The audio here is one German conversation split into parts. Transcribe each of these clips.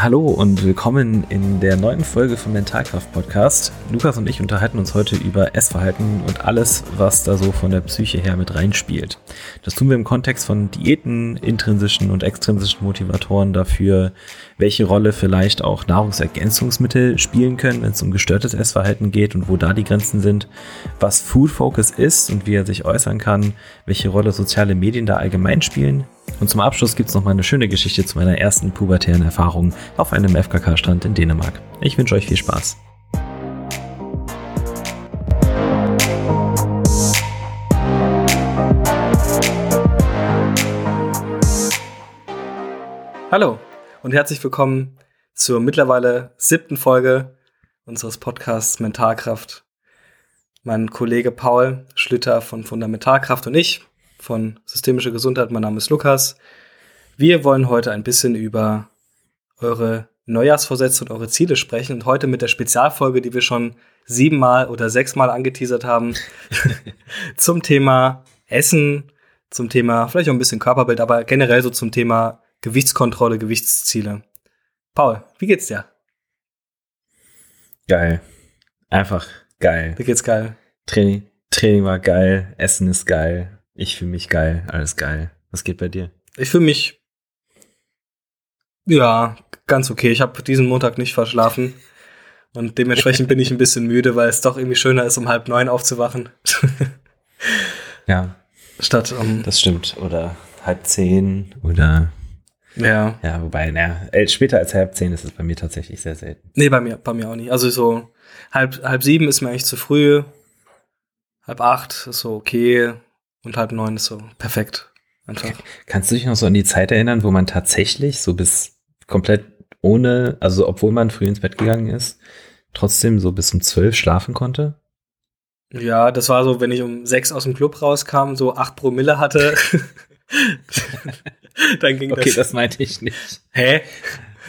Hallo und willkommen in der neuen Folge vom Mentalkraft Podcast. Lukas und ich unterhalten uns heute über Essverhalten und alles, was da so von der Psyche her mit reinspielt. Das tun wir im Kontext von Diäten, intrinsischen und extrinsischen Motivatoren dafür, welche Rolle vielleicht auch Nahrungsergänzungsmittel spielen können, wenn es um gestörtes Essverhalten geht und wo da die Grenzen sind, was Food Focus ist und wie er sich äußern kann, welche Rolle soziale Medien da allgemein spielen, und zum Abschluss gibt es noch mal eine schöne Geschichte zu meiner ersten pubertären Erfahrung auf einem FKK-Strand in Dänemark. Ich wünsche euch viel Spaß. Hallo und herzlich willkommen zur mittlerweile siebten Folge unseres Podcasts Mentalkraft. Mein Kollege Paul Schlüter von Fundamentalkraft und ich von Systemische Gesundheit. Mein Name ist Lukas. Wir wollen heute ein bisschen über eure Neujahrsvorsätze und eure Ziele sprechen und heute mit der Spezialfolge, die wir schon siebenmal oder sechsmal angeteasert haben, zum Thema Essen, zum Thema vielleicht auch ein bisschen Körperbild, aber generell so zum Thema Gewichtskontrolle, Gewichtsziele. Paul, wie geht's dir? Geil. Einfach geil. Wie geht's geil? Training, Training war geil, Essen ist geil, ich fühle mich geil, alles geil. Was geht bei dir? Ich fühle mich ja ganz okay. Ich habe diesen Montag nicht verschlafen und dementsprechend bin ich ein bisschen müde, weil es doch irgendwie schöner ist, um halb neun aufzuwachen. ja. Statt um. Das stimmt. Oder halb zehn oder. Ja. Ja, wobei, naja, später als halb zehn ist es bei mir tatsächlich sehr selten. Nee, bei mir, bei mir auch nicht. Also so halb, halb sieben ist mir eigentlich zu früh. Halb acht ist so okay und halb neun ist so perfekt. Einfach. Kannst du dich noch so an die Zeit erinnern, wo man tatsächlich so bis komplett ohne, also obwohl man früh ins Bett gegangen ist, trotzdem so bis um zwölf schlafen konnte? Ja, das war so, wenn ich um sechs aus dem Club rauskam, so acht Promille hatte. dann ging okay, das. Okay, das meinte ich nicht. Hä?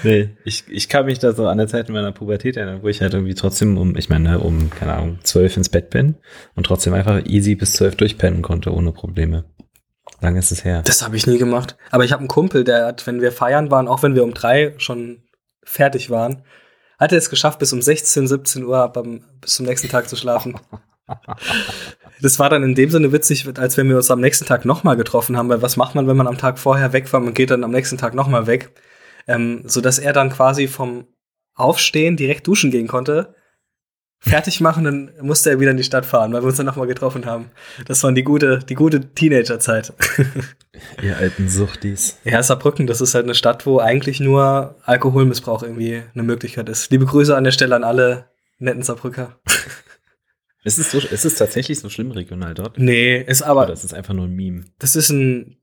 Nee, ich, ich kann mich da so an der Zeit in meiner Pubertät erinnern, wo ich halt irgendwie trotzdem um, ich meine, um, keine Ahnung, zwölf ins Bett bin und trotzdem einfach easy bis zwölf durchpennen konnte, ohne Probleme. Lange ist es her. Das habe ich nie gemacht. Aber ich habe einen Kumpel, der hat, wenn wir feiern waren, auch wenn wir um drei schon fertig waren, hat er es geschafft, bis um 16, 17 Uhr beim, bis zum nächsten Tag zu schlafen. Das war dann in dem Sinne witzig, als wenn wir uns am nächsten Tag nochmal getroffen haben, weil was macht man, wenn man am Tag vorher weg war? Man geht dann am nächsten Tag nochmal weg ähm, so dass er dann quasi vom Aufstehen direkt duschen gehen konnte, fertig machen, dann musste er wieder in die Stadt fahren, weil wir uns dann nochmal getroffen haben. Das war die gute, die gute Teenagerzeit. Ihr alten Suchtis. Ja, Saarbrücken, das ist halt eine Stadt, wo eigentlich nur Alkoholmissbrauch irgendwie eine Möglichkeit ist. Liebe Grüße an der Stelle an alle netten Saarbrücker. Ist es, so, ist es tatsächlich so schlimm regional dort? Nee, ist aber. Oder ist es einfach nur ein Meme? Das ist ein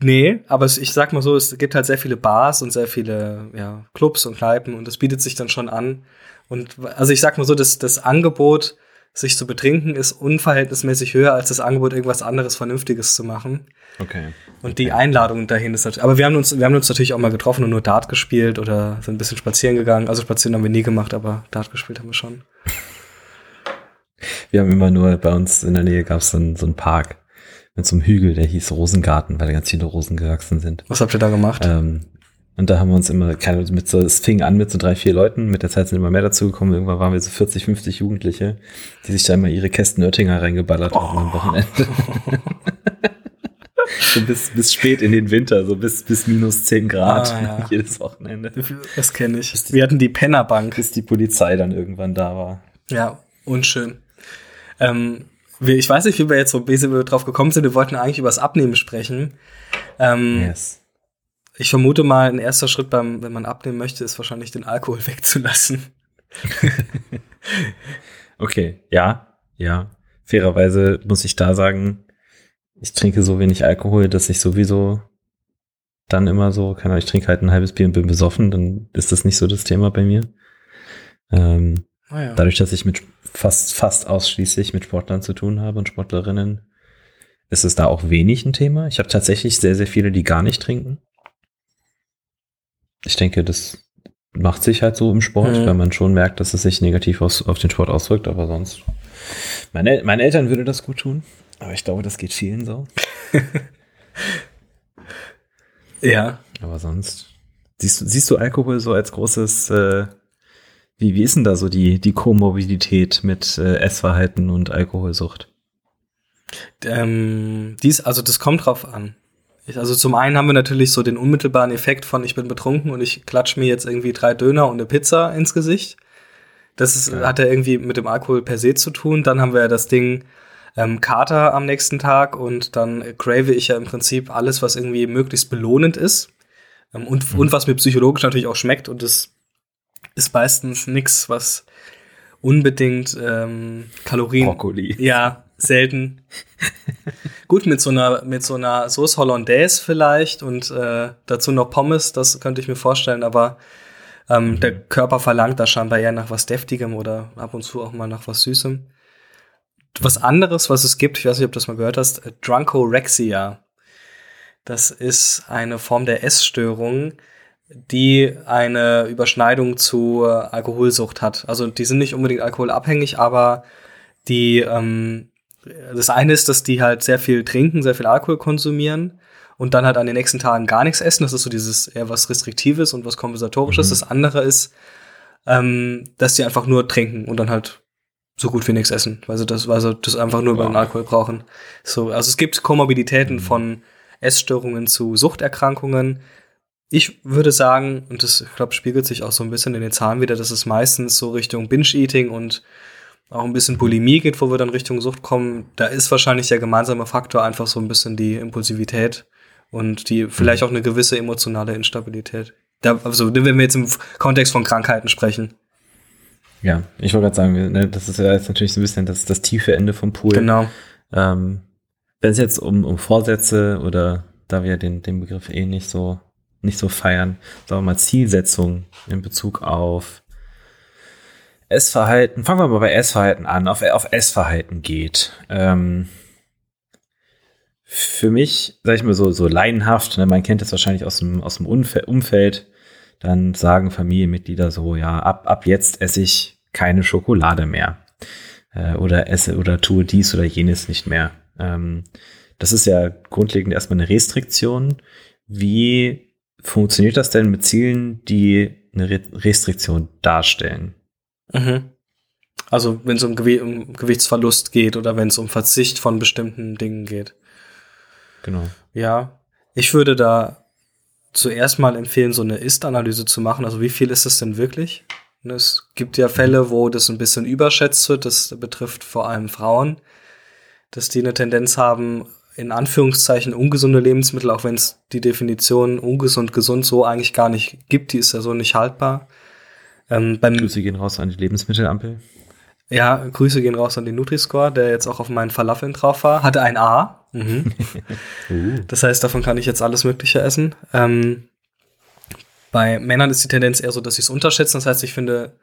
Nee, aber ich sag mal so, es gibt halt sehr viele Bars und sehr viele ja, Clubs und Kneipen und das bietet sich dann schon an. Und also ich sag mal so, das, das Angebot, sich zu betrinken, ist unverhältnismäßig höher als das Angebot, irgendwas anderes Vernünftiges zu machen. Okay. Und okay. die Einladung dahin ist natürlich. Aber wir haben uns, wir haben uns natürlich auch mal getroffen und nur Dart gespielt oder sind ein bisschen spazieren gegangen. Also spazieren haben wir nie gemacht, aber Dart gespielt haben wir schon. Wir haben immer nur, bei uns in der Nähe gab es so, so einen Park mit so einem Hügel, der hieß Rosengarten, weil da ganz viele Rosen gewachsen sind. Was habt ihr da gemacht? Ähm, und da haben wir uns immer, keine, mit so, es fing an mit so drei, vier Leuten, mit der Zeit sind immer mehr dazugekommen, irgendwann waren wir so 40, 50 Jugendliche, die sich da immer ihre Kästen Oettinger reingeballert oh. haben am Wochenende. so bis, bis spät in den Winter, so bis, bis minus 10 Grad ah, ja. jedes Wochenende. Das kenne ich. Die, wir hatten die Pennerbank. Bis die Polizei dann irgendwann da war. Ja, unschön. Ähm, ich weiß nicht, wie wir jetzt so bisschen drauf gekommen sind. Wir wollten eigentlich über das Abnehmen sprechen. Ähm, yes. Ich vermute mal, ein erster Schritt beim, wenn man abnehmen möchte, ist wahrscheinlich den Alkohol wegzulassen. okay, ja, ja. Fairerweise muss ich da sagen, ich trinke so wenig Alkohol, dass ich sowieso dann immer so, keine Ahnung, ich trinke halt ein halbes Bier und bin besoffen, dann ist das nicht so das Thema bei mir. Ähm, oh ja. Dadurch, dass ich mit fast, fast ausschließlich mit Sportlern zu tun habe und Sportlerinnen, ist es da auch wenig ein Thema. Ich habe tatsächlich sehr, sehr viele, die gar nicht trinken. Ich denke, das macht sich halt so im Sport, mhm. weil man schon merkt, dass es sich negativ aus, auf den Sport auswirkt, aber sonst. Meine, meine Eltern würde das gut tun, aber ich glaube, das geht vielen so. ja. Aber sonst. Siehst du, siehst du Alkohol so als großes, äh, wie, wie ist denn da so die, die Komorbidität mit äh, Essverhalten und Alkoholsucht? Ähm, dies, also das kommt drauf an. Ich, also zum einen haben wir natürlich so den unmittelbaren Effekt von ich bin betrunken und ich klatsch mir jetzt irgendwie drei Döner und eine Pizza ins Gesicht. Das ist, ja. hat ja irgendwie mit dem Alkohol per se zu tun. Dann haben wir ja das Ding ähm, Kater am nächsten Tag und dann crave ich ja im Prinzip alles, was irgendwie möglichst belohnend ist ähm, und, mhm. und was mir psychologisch natürlich auch schmeckt und das ist meistens nichts, was unbedingt ähm, Kalorien. Brokkoli. Ja, selten. Gut, mit so einer, mit so einer Sauce Hollandaise vielleicht und äh, dazu noch Pommes, das könnte ich mir vorstellen, aber ähm, mhm. der Körper verlangt da scheinbar eher nach was Deftigem oder ab und zu auch mal nach was Süßem. Was anderes, was es gibt, ich weiß nicht, ob du das mal gehört hast, äh, Drunkorexia. Das ist eine Form der Essstörung, die eine Überschneidung zu Alkoholsucht hat. Also die sind nicht unbedingt alkoholabhängig, aber die ähm, das eine ist, dass die halt sehr viel trinken, sehr viel Alkohol konsumieren und dann halt an den nächsten Tagen gar nichts essen. Das ist so dieses eher was Restriktives und was Kompensatorisches. Mhm. Das andere ist, ähm, dass die einfach nur trinken und dann halt so gut wie nichts essen, weil sie das, weil sie das einfach nur wow. beim Alkohol brauchen. So, also es gibt Komorbiditäten mhm. von Essstörungen zu Suchterkrankungen. Ich würde sagen, und das, ich glaube, spiegelt sich auch so ein bisschen in den Zahlen wieder, dass es meistens so Richtung Binge-Eating und auch ein bisschen Bulimie geht, wo wir dann Richtung Sucht kommen, da ist wahrscheinlich der gemeinsame Faktor einfach so ein bisschen die Impulsivität und die vielleicht mhm. auch eine gewisse emotionale Instabilität. Da, also wenn wir jetzt im Kontext von Krankheiten sprechen. Ja, ich wollte gerade sagen, ne, das ist ja jetzt natürlich so ein bisschen das, das tiefe Ende vom Pool. Genau. Ähm, wenn es jetzt um, um Vorsätze oder da wir den, den Begriff eh nicht so, nicht so feiern, sagen wir mal Zielsetzungen in Bezug auf Essverhalten, fangen wir mal bei Essverhalten an, auf, auf Essverhalten geht. Ähm, für mich, sag ich mal so, so laienhaft, ne, man kennt das wahrscheinlich aus dem, aus dem Umfeld, dann sagen Familienmitglieder so, ja, ab, ab jetzt esse ich keine Schokolade mehr. Äh, oder esse oder tue dies oder jenes nicht mehr. Ähm, das ist ja grundlegend erstmal eine Restriktion. Wie funktioniert das denn mit Zielen, die eine Re Restriktion darstellen? Mhm. Also wenn es um, Gew um, Gewichtsverlust geht oder wenn es um Verzicht von bestimmten Dingen geht. Genau. Ja, ich würde da zuerst mal empfehlen, so eine Ist-Analyse zu machen. Also wie viel ist es denn wirklich? Es gibt ja Fälle, wo das ein bisschen überschätzt wird. Das betrifft vor allem Frauen, dass die eine Tendenz haben, in Anführungszeichen ungesunde Lebensmittel, auch wenn es die Definition ungesund, gesund so eigentlich gar nicht gibt, die ist ja so nicht haltbar. Ähm, beim, Grüße gehen raus an die Lebensmittelampel. Ja, Grüße gehen raus an den Nutri-Score, der jetzt auch auf meinen Falafeln drauf war. Hatte ein A. Mhm. uh. Das heißt, davon kann ich jetzt alles Mögliche essen. Ähm, bei Männern ist die Tendenz eher so, dass sie es unterschätzen. Das heißt, ich finde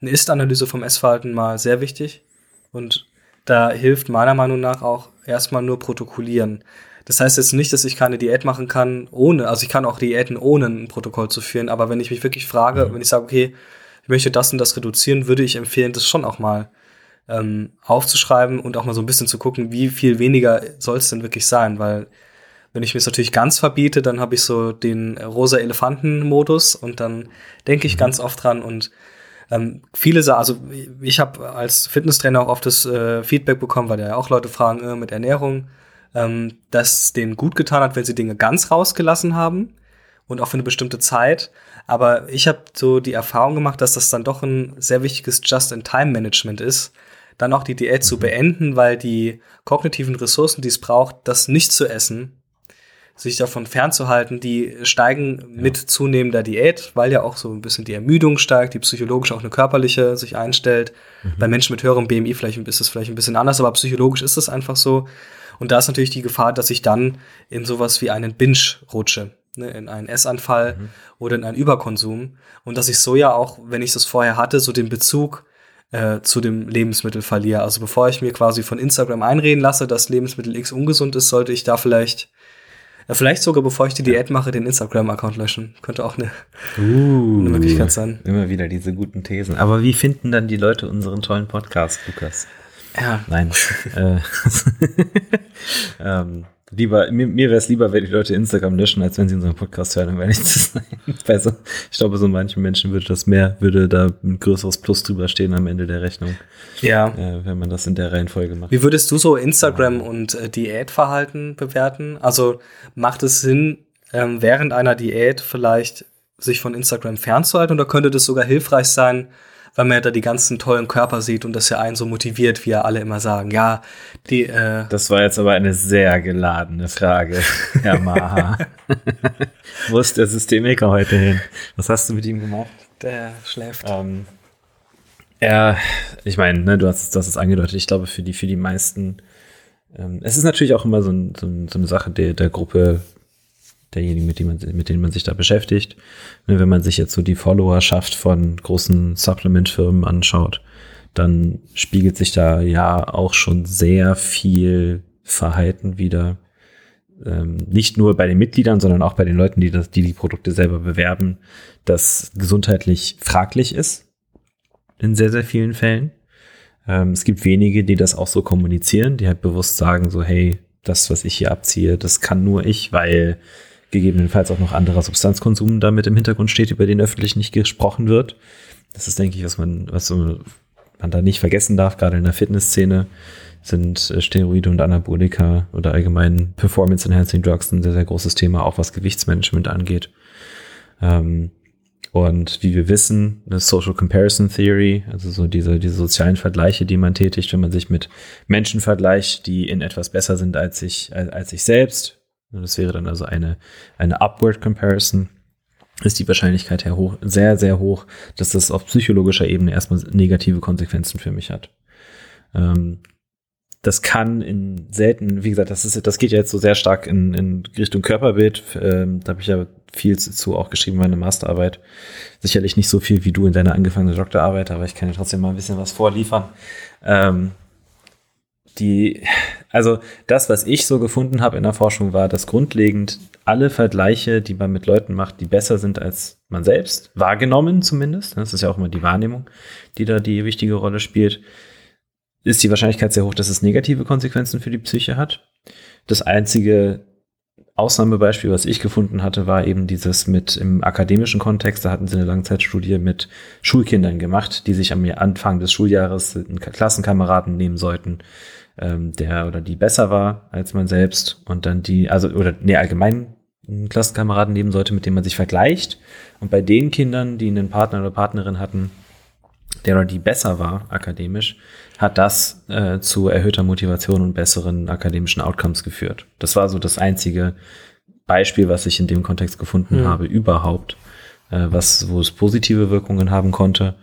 eine Ist-Analyse vom Essverhalten mal sehr wichtig. Und da hilft meiner Meinung nach auch erstmal nur protokollieren. Das heißt jetzt nicht, dass ich keine Diät machen kann, ohne, also ich kann auch Diäten ohne ein Protokoll zu führen, aber wenn ich mich wirklich frage, mhm. wenn ich sage, okay, ich möchte das und das reduzieren, würde ich empfehlen, das schon auch mal ähm, aufzuschreiben und auch mal so ein bisschen zu gucken, wie viel weniger soll es denn wirklich sein, weil wenn ich mir es natürlich ganz verbiete, dann habe ich so den rosa Elefanten-Modus und dann denke ich mhm. ganz oft dran und ähm, viele sagen, also ich habe als Fitnesstrainer auch oft das äh, Feedback bekommen, weil ja auch Leute fragen äh, mit Ernährung, ähm, dass denen gut getan hat, wenn sie Dinge ganz rausgelassen haben und auch für eine bestimmte Zeit. Aber ich habe so die Erfahrung gemacht, dass das dann doch ein sehr wichtiges Just-in-Time-Management ist, dann auch die Diät mhm. zu beenden, weil die kognitiven Ressourcen, die es braucht, das nicht zu essen, sich davon fernzuhalten, die steigen mit zunehmender Diät, weil ja auch so ein bisschen die Ermüdung steigt, die psychologisch auch eine körperliche sich einstellt. Mhm. Bei Menschen mit höherem BMI vielleicht ist es vielleicht ein bisschen anders, aber psychologisch ist es einfach so. Und da ist natürlich die Gefahr, dass ich dann in sowas wie einen Binge rutsche ne, in einen Essanfall mhm. oder in einen Überkonsum. Und dass ich so ja auch, wenn ich das vorher hatte, so den Bezug äh, zu dem Lebensmittel verliere. Also bevor ich mir quasi von Instagram einreden lasse, dass Lebensmittel X ungesund ist, sollte ich da vielleicht, ja, vielleicht sogar bevor ich die Diät mache, den Instagram-Account löschen. Könnte auch eine, uh, eine Möglichkeit sein. Immer wieder diese guten Thesen. Aber wie finden dann die Leute unseren tollen Podcast, Lukas? Ja. Nein. äh, ähm, lieber, mir, mir wäre es lieber, wenn die Leute Instagram löschen, als wenn sie unseren Podcast hören, um ehrlich zu sein. So, ich glaube, so manchen Menschen würde das mehr, würde da ein größeres Plus drüber stehen am Ende der Rechnung. Ja. Äh, wenn man das in der Reihenfolge macht. Wie würdest du so Instagram und äh, Diätverhalten bewerten? Also macht es Sinn, ähm, während einer Diät vielleicht sich von Instagram fernzuhalten oder könnte das sogar hilfreich sein, weil man ja da die ganzen tollen Körper sieht und das ja einen so motiviert, wie ja alle immer sagen. Ja, die. Äh das war jetzt aber eine sehr geladene Frage, Herr Maha. Wo ist der Systemiker heute hin? Was hast du mit ihm gemacht? Der schläft. Ähm, ja, ich meine, ne, du hast, du hast es angedeutet. Ich glaube, für die, für die meisten. Ähm, es ist natürlich auch immer so, ein, so, ein, so eine Sache der, der Gruppe derjenigen, mit, denen man, mit denen man sich da beschäftigt. Ne, wenn man sich jetzt so die Followerschaft von großen Supplement-Firmen anschaut, dann spiegelt sich da ja auch schon sehr viel Verhalten wieder. Ähm, nicht nur bei den Mitgliedern, sondern auch bei den Leuten, die, das, die die Produkte selber bewerben, das gesundheitlich fraglich ist. In sehr, sehr vielen Fällen. Ähm, es gibt wenige, die das auch so kommunizieren, die halt bewusst sagen so, hey, das, was ich hier abziehe, das kann nur ich, weil gegebenenfalls auch noch anderer Substanzkonsum damit im Hintergrund steht, über den öffentlich nicht gesprochen wird. Das ist, denke ich, was man, was man da nicht vergessen darf, gerade in der Fitnessszene sind äh, Steroide und Anabolika oder allgemein Performance Enhancing Drugs ein sehr, sehr großes Thema, auch was Gewichtsmanagement angeht. Ähm, und wie wir wissen, eine Social Comparison Theory, also so diese, diese sozialen Vergleiche, die man tätigt, wenn man sich mit Menschen vergleicht, die in etwas besser sind als sich, als, als sich selbst, das wäre dann also eine, eine Upward Comparison. Ist die Wahrscheinlichkeit her hoch, sehr, sehr hoch, dass das auf psychologischer Ebene erstmal negative Konsequenzen für mich hat. Ähm, das kann in selten, wie gesagt, das ist, das geht ja jetzt so sehr stark in, in Richtung Körperbild. Ähm, da habe ich ja viel zu auch geschrieben, meine Masterarbeit. Sicherlich nicht so viel wie du in deiner angefangenen Doktorarbeit, aber ich kann dir trotzdem mal ein bisschen was vorliefern. Ähm, die, also das, was ich so gefunden habe in der Forschung, war, dass grundlegend alle Vergleiche, die man mit Leuten macht, die besser sind als man selbst, wahrgenommen zumindest, das ist ja auch immer die Wahrnehmung, die da die wichtige Rolle spielt, ist die Wahrscheinlichkeit sehr hoch, dass es negative Konsequenzen für die Psyche hat. Das einzige Ausnahmebeispiel, was ich gefunden hatte, war eben dieses mit im akademischen Kontext. Da hatten sie eine Langzeitstudie mit Schulkindern gemacht, die sich am Anfang des Schuljahres einen Klassenkameraden nehmen sollten, ähm, der oder die besser war als man selbst und dann die, also oder nee, allgemein einen Klassenkameraden nehmen sollte, mit dem man sich vergleicht. Und bei den Kindern, die einen Partner oder Partnerin hatten, der oder die besser war akademisch, hat das äh, zu erhöhter Motivation und besseren akademischen Outcomes geführt. Das war so das einzige Beispiel, was ich in dem Kontext gefunden mhm. habe, überhaupt, äh, was, wo es positive Wirkungen haben konnte.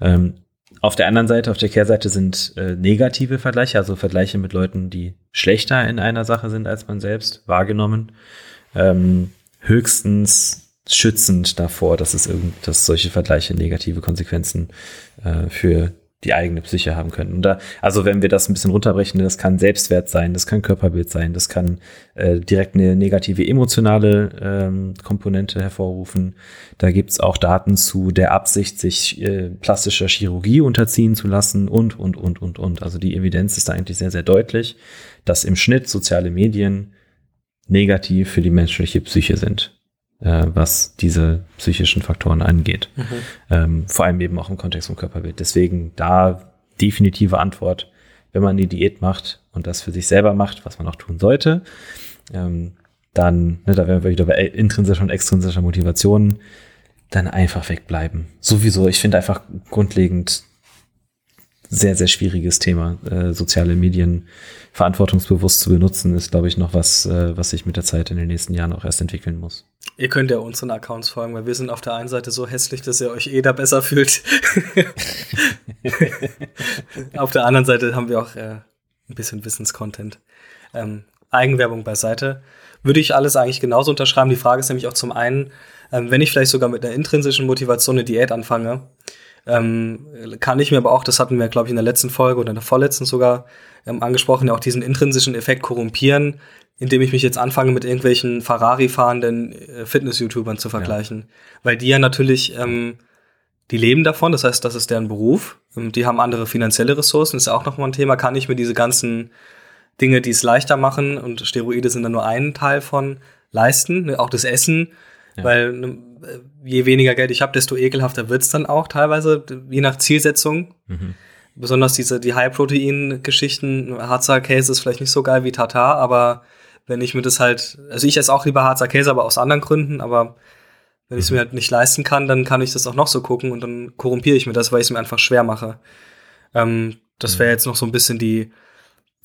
Ähm, auf der anderen Seite, auf der Kehrseite sind äh, negative Vergleiche, also Vergleiche mit Leuten, die schlechter in einer Sache sind als man selbst, wahrgenommen. Ähm, höchstens schützend davor, dass es irgend, dass solche Vergleiche negative Konsequenzen äh, für die eigene Psyche haben können. Und da, also wenn wir das ein bisschen runterbrechen, das kann Selbstwert sein, das kann Körperbild sein, das kann äh, direkt eine negative emotionale ähm, Komponente hervorrufen. Da gibt's auch Daten zu der Absicht, sich äh, plastischer Chirurgie unterziehen zu lassen und, und, und, und, und. Also die Evidenz ist da eigentlich sehr, sehr deutlich, dass im Schnitt soziale Medien negativ für die menschliche Psyche sind äh, was diese psychischen Faktoren angeht. Mhm. Ähm, vor allem eben auch im Kontext vom Körperbild. Deswegen da definitive Antwort, wenn man die Diät macht und das für sich selber macht, was man auch tun sollte, ähm, dann, ne, da wären wir wieder bei intrinsischer und extrinsischer Motivation, dann einfach wegbleiben. Sowieso, ich finde einfach grundlegend sehr, sehr schwieriges Thema. Äh, soziale Medien verantwortungsbewusst zu benutzen, ist, glaube ich, noch was, äh, was sich mit der Zeit in den nächsten Jahren auch erst entwickeln muss. Ihr könnt ja unseren Accounts folgen, weil wir sind auf der einen Seite so hässlich, dass ihr euch eh da besser fühlt. auf der anderen Seite haben wir auch äh, ein bisschen Wissenscontent. Ähm, Eigenwerbung beiseite. Würde ich alles eigentlich genauso unterschreiben. Die Frage ist nämlich auch zum einen, ähm, wenn ich vielleicht sogar mit einer intrinsischen Motivation eine Diät anfange, ähm, kann ich mir aber auch, das hatten wir, glaube ich, in der letzten Folge oder in der vorletzten sogar ähm, angesprochen, ja auch diesen intrinsischen Effekt korrumpieren, indem ich mich jetzt anfange, mit irgendwelchen Ferrari-fahrenden äh, Fitness-YouTubern zu vergleichen. Ja. Weil die ja natürlich, ähm, die leben davon, das heißt, das ist deren Beruf. Ähm, die haben andere finanzielle Ressourcen, ist ja auch nochmal ein Thema. Kann ich mir diese ganzen Dinge, die es leichter machen und Steroide sind dann nur ein Teil von leisten, ne, auch das Essen, ja. weil ne, je weniger Geld ich habe, desto ekelhafter wird's dann auch teilweise, je nach Zielsetzung. Mhm. Besonders diese die High-Protein-Geschichten, Harzer Käse ist vielleicht nicht so geil wie Tatar, aber wenn ich mir das halt, also ich esse auch lieber Harzer Käse, aber aus anderen Gründen, aber wenn ich es mir halt nicht leisten kann, dann kann ich das auch noch so gucken und dann korrumpiere ich mir das, weil ich es mir einfach schwer mache. Ähm, das wäre jetzt noch so ein bisschen die,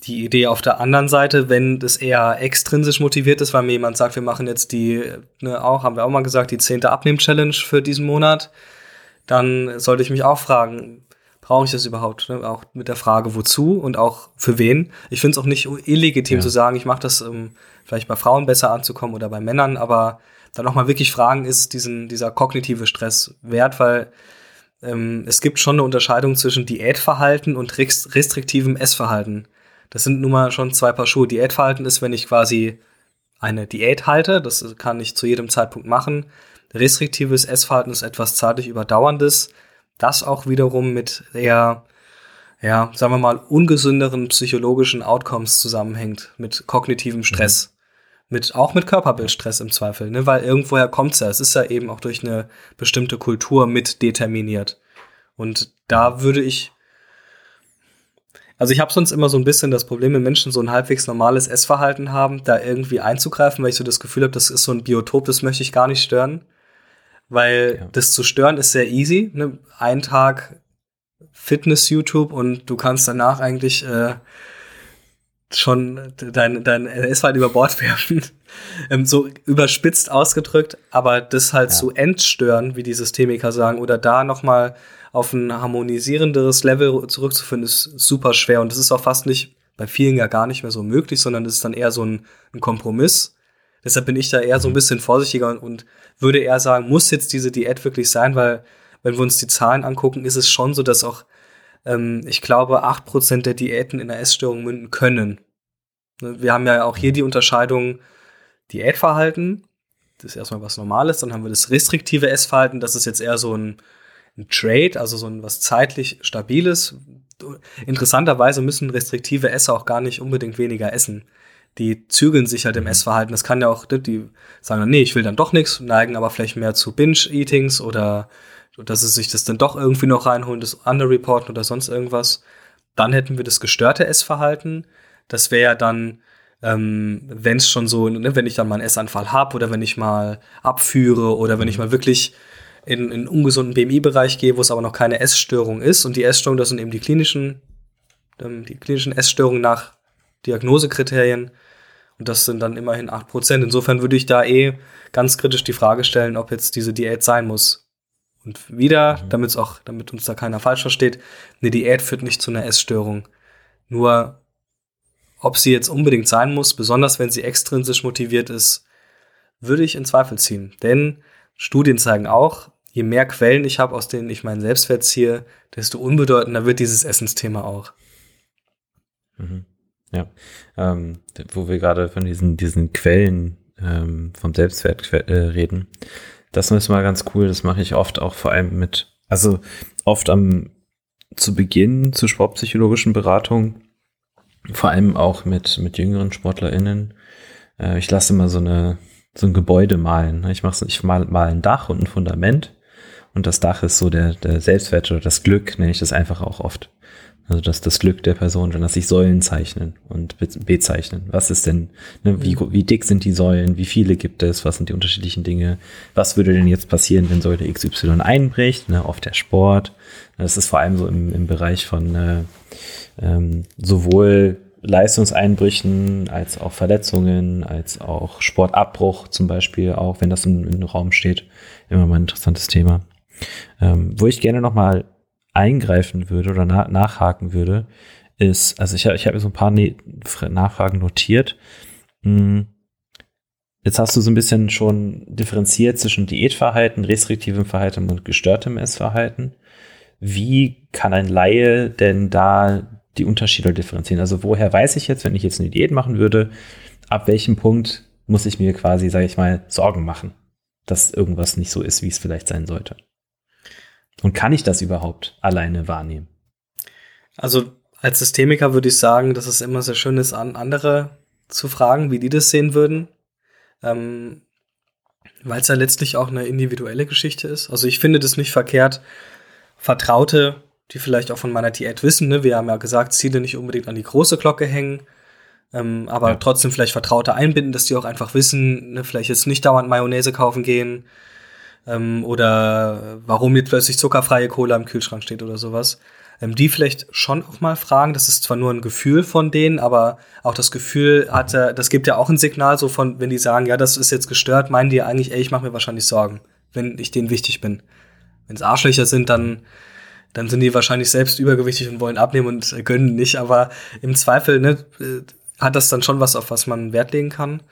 die Idee auf der anderen Seite, wenn das eher extrinsisch motiviert ist, weil mir jemand sagt, wir machen jetzt die, ne, auch, haben wir auch mal gesagt, die zehnte Abnehm-Challenge für diesen Monat, dann sollte ich mich auch fragen, brauche ich das überhaupt? Ne? Auch mit der Frage, wozu und auch für wen. Ich finde es auch nicht illegitim ja. zu sagen, ich mache das, um vielleicht bei Frauen besser anzukommen oder bei Männern, aber dann auch mal wirklich fragen, ist diesen, dieser kognitive Stress wert, weil ähm, es gibt schon eine Unterscheidung zwischen Diätverhalten und restriktivem Essverhalten. Das sind nun mal schon zwei Paar Schuhe. Diätverhalten ist, wenn ich quasi eine Diät halte, das kann ich zu jedem Zeitpunkt machen. Restriktives Essverhalten ist etwas zeitlich überdauerndes, das auch wiederum mit eher, ja, sagen wir mal, ungesünderen psychologischen Outcomes zusammenhängt, mit kognitivem Stress. Mhm. Mit, auch mit Körperbildstress im Zweifel, ne? weil irgendwoher kommt's ja. Es ist ja eben auch durch eine bestimmte Kultur mit determiniert. Und da würde ich also ich habe sonst immer so ein bisschen das Problem, wenn Menschen so ein halbwegs normales Essverhalten haben, da irgendwie einzugreifen, weil ich so das Gefühl habe, das ist so ein Biotop, das möchte ich gar nicht stören. Weil ja. das zu stören ist sehr easy. Ne? Ein Tag Fitness-YouTube und du kannst danach eigentlich äh, schon dein, dein Essverhalten über Bord werfen. ähm, so überspitzt ausgedrückt, aber das halt ja. zu entstören, wie die Systemiker sagen, oder da noch mal auf ein harmonisierenderes Level zurückzuführen, ist super schwer. Und das ist auch fast nicht, bei vielen ja gar nicht mehr so möglich, sondern das ist dann eher so ein, ein Kompromiss. Deshalb bin ich da eher so ein mhm. bisschen vorsichtiger und, und würde eher sagen, muss jetzt diese Diät wirklich sein, weil wenn wir uns die Zahlen angucken, ist es schon so, dass auch, ähm, ich glaube, acht Prozent der Diäten in einer Essstörung münden können. Ne, wir haben ja auch hier die Unterscheidung Diätverhalten, das ist erstmal was Normales, dann haben wir das restriktive Essverhalten, das ist jetzt eher so ein ein Trade, also so ein was zeitlich Stabiles. Interessanterweise müssen restriktive Esser auch gar nicht unbedingt weniger essen. Die zügeln sich halt im mhm. Essverhalten. Das kann ja auch, die sagen dann, nee, ich will dann doch nichts, neigen aber vielleicht mehr zu Binge-Eatings oder dass sie sich das dann doch irgendwie noch reinholen, das Underreporten oder sonst irgendwas. Dann hätten wir das gestörte Essverhalten. Das wäre ja dann, ähm, wenn es schon so, ne, wenn ich dann mal einen Essanfall habe oder wenn ich mal abführe oder wenn ich mhm. mal wirklich in, in ungesunden BMI-Bereich gehe, wo es aber noch keine Essstörung ist. Und die Essstörung, das sind eben die klinischen, ähm, die klinischen Essstörungen nach Diagnosekriterien. Und das sind dann immerhin 8%. Insofern würde ich da eh ganz kritisch die Frage stellen, ob jetzt diese Diät sein muss. Und wieder, mhm. damit auch, damit uns da keiner falsch versteht, eine Diät führt nicht zu einer Essstörung. Nur, ob sie jetzt unbedingt sein muss, besonders wenn sie extrinsisch motiviert ist, würde ich in Zweifel ziehen. Denn Studien zeigen auch, je mehr Quellen ich habe, aus denen ich meinen Selbstwert ziehe, desto unbedeutender wird dieses Essensthema auch. Mhm. Ja, ähm, wo wir gerade von diesen, diesen Quellen ähm, vom Selbstwert äh, reden, das ist mal ganz cool. Das mache ich oft auch vor allem mit, also oft am zu Beginn zur sportpsychologischen Beratung, vor allem auch mit, mit jüngeren SportlerInnen. Äh, ich lasse immer so eine so ein Gebäude malen. Ich mache ich mal, mal ein Dach und ein Fundament und das Dach ist so der, der Selbstwert oder das Glück, nenne ich das einfach auch oft. Also das, das Glück der Person, dann lasse ich Säulen zeichnen und bezeichnen. Was ist denn, ne, wie, wie dick sind die Säulen, wie viele gibt es, was sind die unterschiedlichen Dinge, was würde denn jetzt passieren, wenn Säule XY einbricht, ne, oft der Sport. Das ist vor allem so im, im Bereich von äh, ähm, sowohl Leistungseinbrüchen, als auch Verletzungen, als auch Sportabbruch zum Beispiel, auch wenn das im, im Raum steht, immer mal ein interessantes Thema. Ähm, wo ich gerne nochmal eingreifen würde oder na nachhaken würde, ist, also ich, ich habe mir so ein paar ne Nachfragen notiert. Hm. Jetzt hast du so ein bisschen schon differenziert zwischen Diätverhalten, restriktivem Verhalten und gestörtem Essverhalten. Wie kann ein Laie denn da die Unterschiede differenzieren. Also woher weiß ich jetzt, wenn ich jetzt eine Diät machen würde, ab welchem Punkt muss ich mir quasi, sage ich mal, Sorgen machen, dass irgendwas nicht so ist, wie es vielleicht sein sollte. Und kann ich das überhaupt alleine wahrnehmen? Also als Systemiker würde ich sagen, dass es immer sehr schön ist, an andere zu fragen, wie die das sehen würden. Ähm, Weil es ja letztlich auch eine individuelle Geschichte ist. Also ich finde das nicht verkehrt, Vertraute, die vielleicht auch von meiner Diät wissen, ne? wir haben ja gesagt, Ziele nicht unbedingt an die große Glocke hängen, ähm, aber ja. trotzdem vielleicht Vertraute einbinden, dass die auch einfach wissen, ne? vielleicht jetzt nicht dauernd Mayonnaise kaufen gehen ähm, oder warum jetzt plötzlich zuckerfreie Cola im Kühlschrank steht oder sowas ähm, die vielleicht schon auch mal fragen. Das ist zwar nur ein Gefühl von denen, aber auch das Gefühl hat, das gibt ja auch ein Signal so von, wenn die sagen, ja, das ist jetzt gestört, meinen die eigentlich, ey, ich mache mir wahrscheinlich Sorgen, wenn ich denen wichtig bin. Wenn es Arschlöcher sind, dann dann sind die wahrscheinlich selbst übergewichtig und wollen abnehmen und äh, gönnen nicht. Aber im Zweifel ne, äh, hat das dann schon was, auf was man Wert legen kann.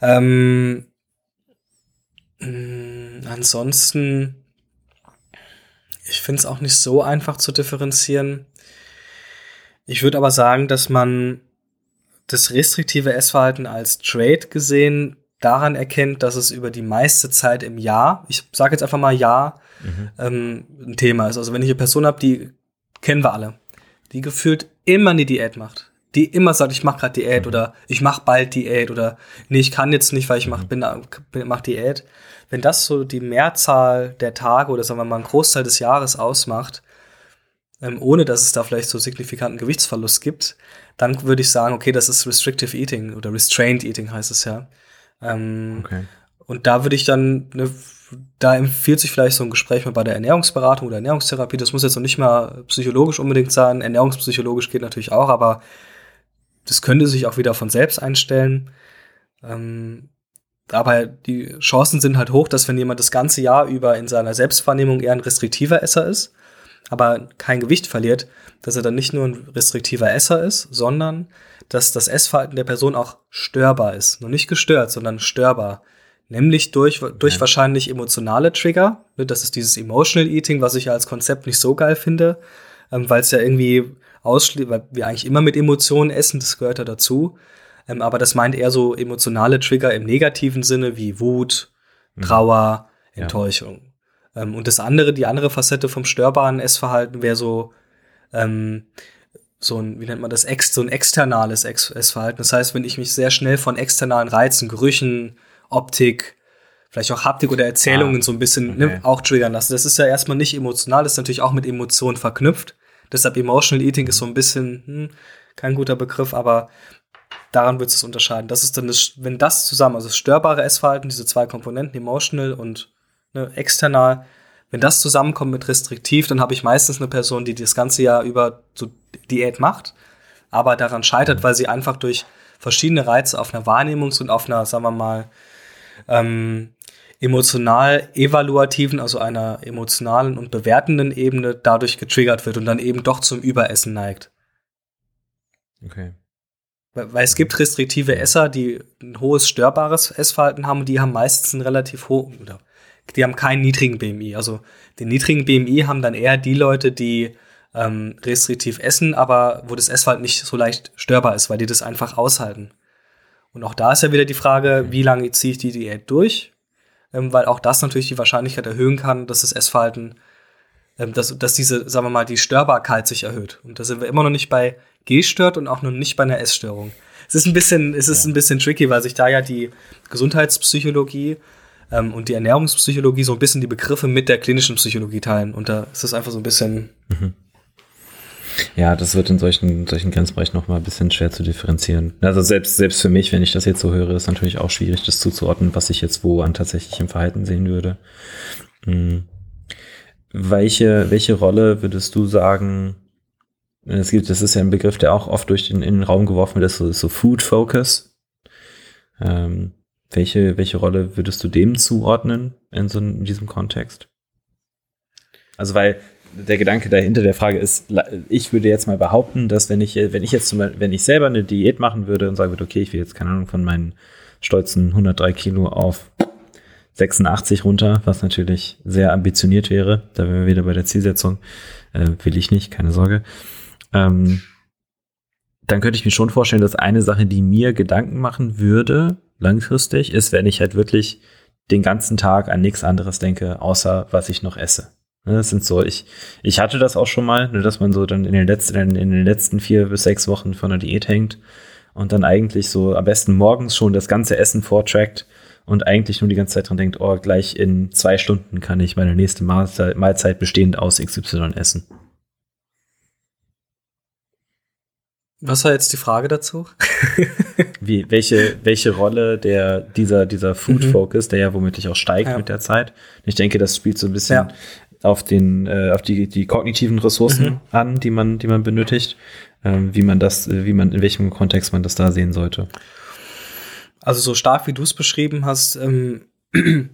Ähm, mh, mm, ansonsten ich finde es auch nicht so einfach zu differenzieren. Ich würde aber sagen, dass man das restriktive Essverhalten als Trade gesehen daran erkennt, dass es über die meiste Zeit im Jahr, ich sage jetzt einfach mal Jahr, mhm. ähm, ein Thema ist. Also wenn ich eine Person habe, die kennen wir alle, die gefühlt immer eine Diät macht, die immer sagt, ich mache gerade Diät mhm. oder ich mache bald Diät oder nee, ich kann jetzt nicht, weil ich mach, mhm. bin, bin, mach Diät. Wenn das so die Mehrzahl der Tage oder sagen wir mal einen Großteil des Jahres ausmacht, ähm, ohne dass es da vielleicht so signifikanten Gewichtsverlust gibt, dann würde ich sagen, okay, das ist Restrictive Eating oder Restrained Eating heißt es ja. Ähm, okay. Und da würde ich dann, ne, da empfiehlt sich vielleicht so ein Gespräch mal bei der Ernährungsberatung oder Ernährungstherapie. Das muss jetzt noch nicht mal psychologisch unbedingt sein. Ernährungspsychologisch geht natürlich auch, aber das könnte sich auch wieder von selbst einstellen. Ähm, aber die Chancen sind halt hoch, dass wenn jemand das ganze Jahr über in seiner Selbstwahrnehmung eher ein restriktiver Esser ist, aber kein Gewicht verliert, dass er dann nicht nur ein restriktiver Esser ist, sondern dass das Essverhalten der Person auch störbar ist. Nur nicht gestört, sondern störbar. Nämlich durch, durch wahrscheinlich emotionale Trigger. Ne, das ist dieses Emotional Eating, was ich als Konzept nicht so geil finde, ähm, weil es ja irgendwie ausschließt, weil wir eigentlich immer mit Emotionen essen, das gehört ja dazu. Ähm, aber das meint eher so emotionale Trigger im negativen Sinne wie Wut, mhm. Trauer, mhm. Enttäuschung. Ja. Ähm, und das andere, die andere Facette vom störbaren Essverhalten wäre so, ähm, so ein, wie nennt man das, Ex, so ein externales Essverhalten. Das heißt, wenn ich mich sehr schnell von externalen Reizen, Gerüchen, Optik, vielleicht auch Haptik oder Erzählungen ah, so ein bisschen ne, okay. ne, auch triggern lasse. Das ist ja erstmal nicht emotional, das ist natürlich auch mit Emotionen verknüpft. Deshalb Emotional Eating ist so ein bisschen hm, kein guter Begriff, aber daran wird es unterscheiden. Das ist dann, das, wenn das zusammen, also das störbare Essverhalten, diese zwei Komponenten, emotional und ne, external, wenn das zusammenkommt mit restriktiv, dann habe ich meistens eine Person, die das ganze Jahr über so Diät macht, aber daran scheitert, weil sie einfach durch verschiedene Reize auf einer Wahrnehmungs- und auf einer, sagen wir mal, ähm, emotional evaluativen, also einer emotionalen und bewertenden Ebene dadurch getriggert wird und dann eben doch zum Überessen neigt. Okay. Weil es gibt restriktive Esser, die ein hohes störbares Essverhalten haben und die haben meistens einen relativ hohen, oder die haben keinen niedrigen BMI. Also den niedrigen BMI haben dann eher die Leute, die ähm, restriktiv essen, aber wo das Essverhalten nicht so leicht störbar ist, weil die das einfach aushalten. Und auch da ist ja wieder die Frage, wie lange ziehe ich die Diät durch? Ähm, weil auch das natürlich die Wahrscheinlichkeit erhöhen kann, dass das Essverhalten, dass, dass diese, sagen wir mal, die Störbarkeit sich erhöht. Und da sind wir immer noch nicht bei Gehstört und auch noch nicht bei einer Essstörung. Es ist ein bisschen, es ist ja. ein bisschen tricky, weil sich da ja die Gesundheitspsychologie ähm, und die Ernährungspsychologie so ein bisschen die Begriffe mit der klinischen Psychologie teilen. Und da ist es einfach so ein bisschen. Mhm. Ja, das wird in solchen, solchen Grenzbereichen nochmal ein bisschen schwer zu differenzieren. Also selbst, selbst für mich, wenn ich das jetzt so höre, ist natürlich auch schwierig, das zuzuordnen, was ich jetzt wo an tatsächlichem Verhalten sehen würde. Hm. Welche, welche Rolle würdest du sagen, es gibt, das ist ja ein Begriff, der auch oft durch den, in den Raum geworfen wird, so, so Food Focus. Ähm, welche, welche Rolle würdest du dem zuordnen in so in diesem Kontext? Also, weil der Gedanke dahinter der Frage ist, ich würde jetzt mal behaupten, dass wenn ich, wenn ich jetzt zum Beispiel, wenn ich selber eine Diät machen würde und sagen würde, okay, ich will jetzt keine Ahnung von meinen stolzen 103 Kilo auf 86 runter, was natürlich sehr ambitioniert wäre, da wären wir wieder bei der Zielsetzung, äh, will ich nicht, keine Sorge. Ähm, dann könnte ich mir schon vorstellen, dass eine Sache, die mir Gedanken machen würde, langfristig, ist, wenn ich halt wirklich den ganzen Tag an nichts anderes denke, außer was ich noch esse. Ne, das sind so, ich, ich hatte das auch schon mal, ne, dass man so dann in den letzten, in den letzten vier bis sechs Wochen von der Diät hängt und dann eigentlich so am besten morgens schon das ganze Essen vortrackt und eigentlich nur die ganze Zeit dran denkt, oh, gleich in zwei Stunden kann ich meine nächste Mahlzeit, Mahlzeit bestehend aus XY essen. Was war jetzt die Frage dazu? Wie, welche, welche Rolle der, dieser, dieser Food mhm. Focus, der ja womöglich auch steigt ja. mit der Zeit. Ich denke, das spielt so ein bisschen ja. auf den, äh, auf die, die kognitiven Ressourcen mhm. an, die man, die man benötigt, ähm, wie man das, wie man, in welchem Kontext man das da sehen sollte. Also so stark wie du es beschrieben hast, ähm,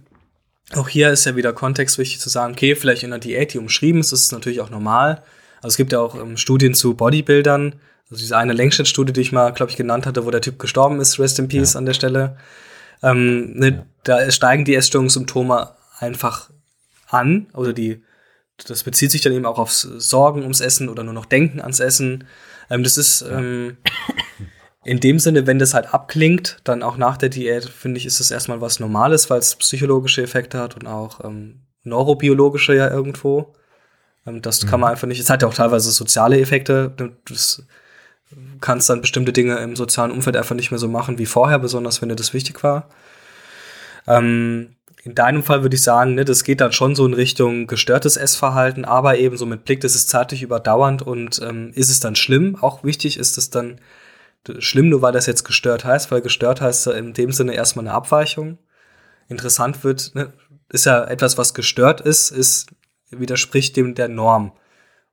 auch hier ist ja wieder Kontext wichtig zu sagen, okay, vielleicht in der Diät, die umschrieben ist, ist es natürlich auch normal. Also es gibt ja auch ähm, Studien zu Bodybuildern, also diese eine Längsschnittstudie, die ich mal, glaube ich, genannt hatte, wo der Typ gestorben ist, Rest in Peace ja. an der Stelle. Ähm, ne, ja. Da steigen die Essstörungssymptome einfach an, oder die, das bezieht sich dann eben auch aufs Sorgen ums Essen oder nur noch Denken ans Essen. Ähm, das ist ähm, in dem Sinne, wenn das halt abklingt, dann auch nach der Diät, finde ich, ist das erstmal was Normales, weil es psychologische Effekte hat und auch ähm, neurobiologische ja irgendwo. Ähm, das mhm. kann man einfach nicht. Es hat ja auch teilweise soziale Effekte. Das kannst dann bestimmte Dinge im sozialen Umfeld einfach nicht mehr so machen wie vorher, besonders wenn dir das wichtig war. Ähm, in deinem Fall würde ich sagen, ne, das geht dann schon so in Richtung gestörtes Essverhalten, aber eben so mit Blick, das ist zeitlich überdauernd und ähm, ist es dann schlimm? Auch wichtig ist es dann schlimm, nur weil das jetzt gestört heißt, weil gestört heißt in dem Sinne erstmal eine Abweichung. Interessant wird, ne, ist ja etwas, was gestört ist, ist widerspricht dem der Norm.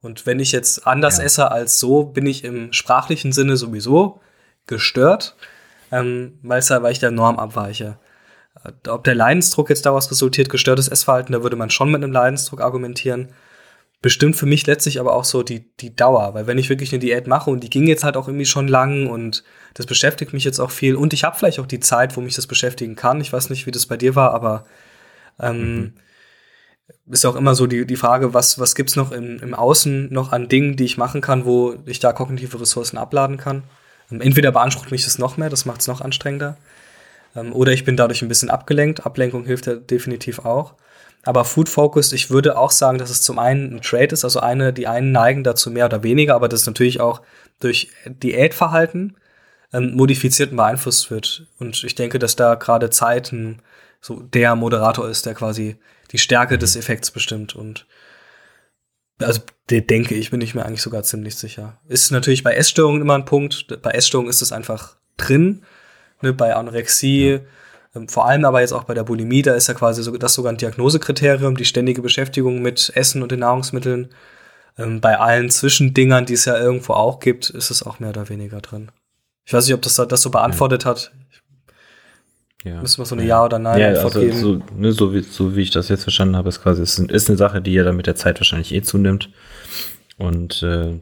Und wenn ich jetzt anders ja. esse als so, bin ich im sprachlichen Sinne sowieso gestört, ähm, weil ich der Norm abweiche. Ob der Leidensdruck jetzt daraus resultiert, gestörtes Essverhalten, da würde man schon mit einem Leidensdruck argumentieren. Bestimmt für mich letztlich aber auch so die, die Dauer, weil wenn ich wirklich eine Diät mache und die ging jetzt halt auch irgendwie schon lang und das beschäftigt mich jetzt auch viel und ich habe vielleicht auch die Zeit, wo mich das beschäftigen kann. Ich weiß nicht, wie das bei dir war, aber ähm, mhm ist auch immer so die, die Frage, was, was gibt's noch im, im Außen noch an Dingen, die ich machen kann, wo ich da kognitive Ressourcen abladen kann. Ähm, entweder beansprucht mich das noch mehr, das macht es noch anstrengender. Ähm, oder ich bin dadurch ein bisschen abgelenkt. Ablenkung hilft ja definitiv auch. Aber Food Focus, ich würde auch sagen, dass es zum einen ein Trade ist, also eine, die einen neigen dazu mehr oder weniger, aber das natürlich auch durch Diätverhalten ähm, modifiziert und beeinflusst wird. Und ich denke, dass da gerade Zeit ein, so der Moderator ist, der quasi die Stärke des mhm. Effekts bestimmt und also denke ich, bin ich mir eigentlich sogar ziemlich sicher. Ist natürlich bei Essstörungen immer ein Punkt. Bei Essstörungen ist es einfach drin. Ne, bei Anorexie, ja. Ähm, vor allem aber jetzt auch bei der Bulimie, da ist ja quasi so, das sogar ein Diagnosekriterium, die ständige Beschäftigung mit Essen und den Nahrungsmitteln. Ähm, bei allen Zwischendingern, die es ja irgendwo auch gibt, ist es auch mehr oder weniger drin. Ich weiß nicht, ob das das so beantwortet hat. Ja. Müssen wir so eine Ja, oder Nein ja, also geben. So, ne, so, wie, so wie ich das jetzt verstanden habe, ist quasi, ist, ist eine Sache, die ja dann mit der Zeit wahrscheinlich eh zunimmt. Und äh,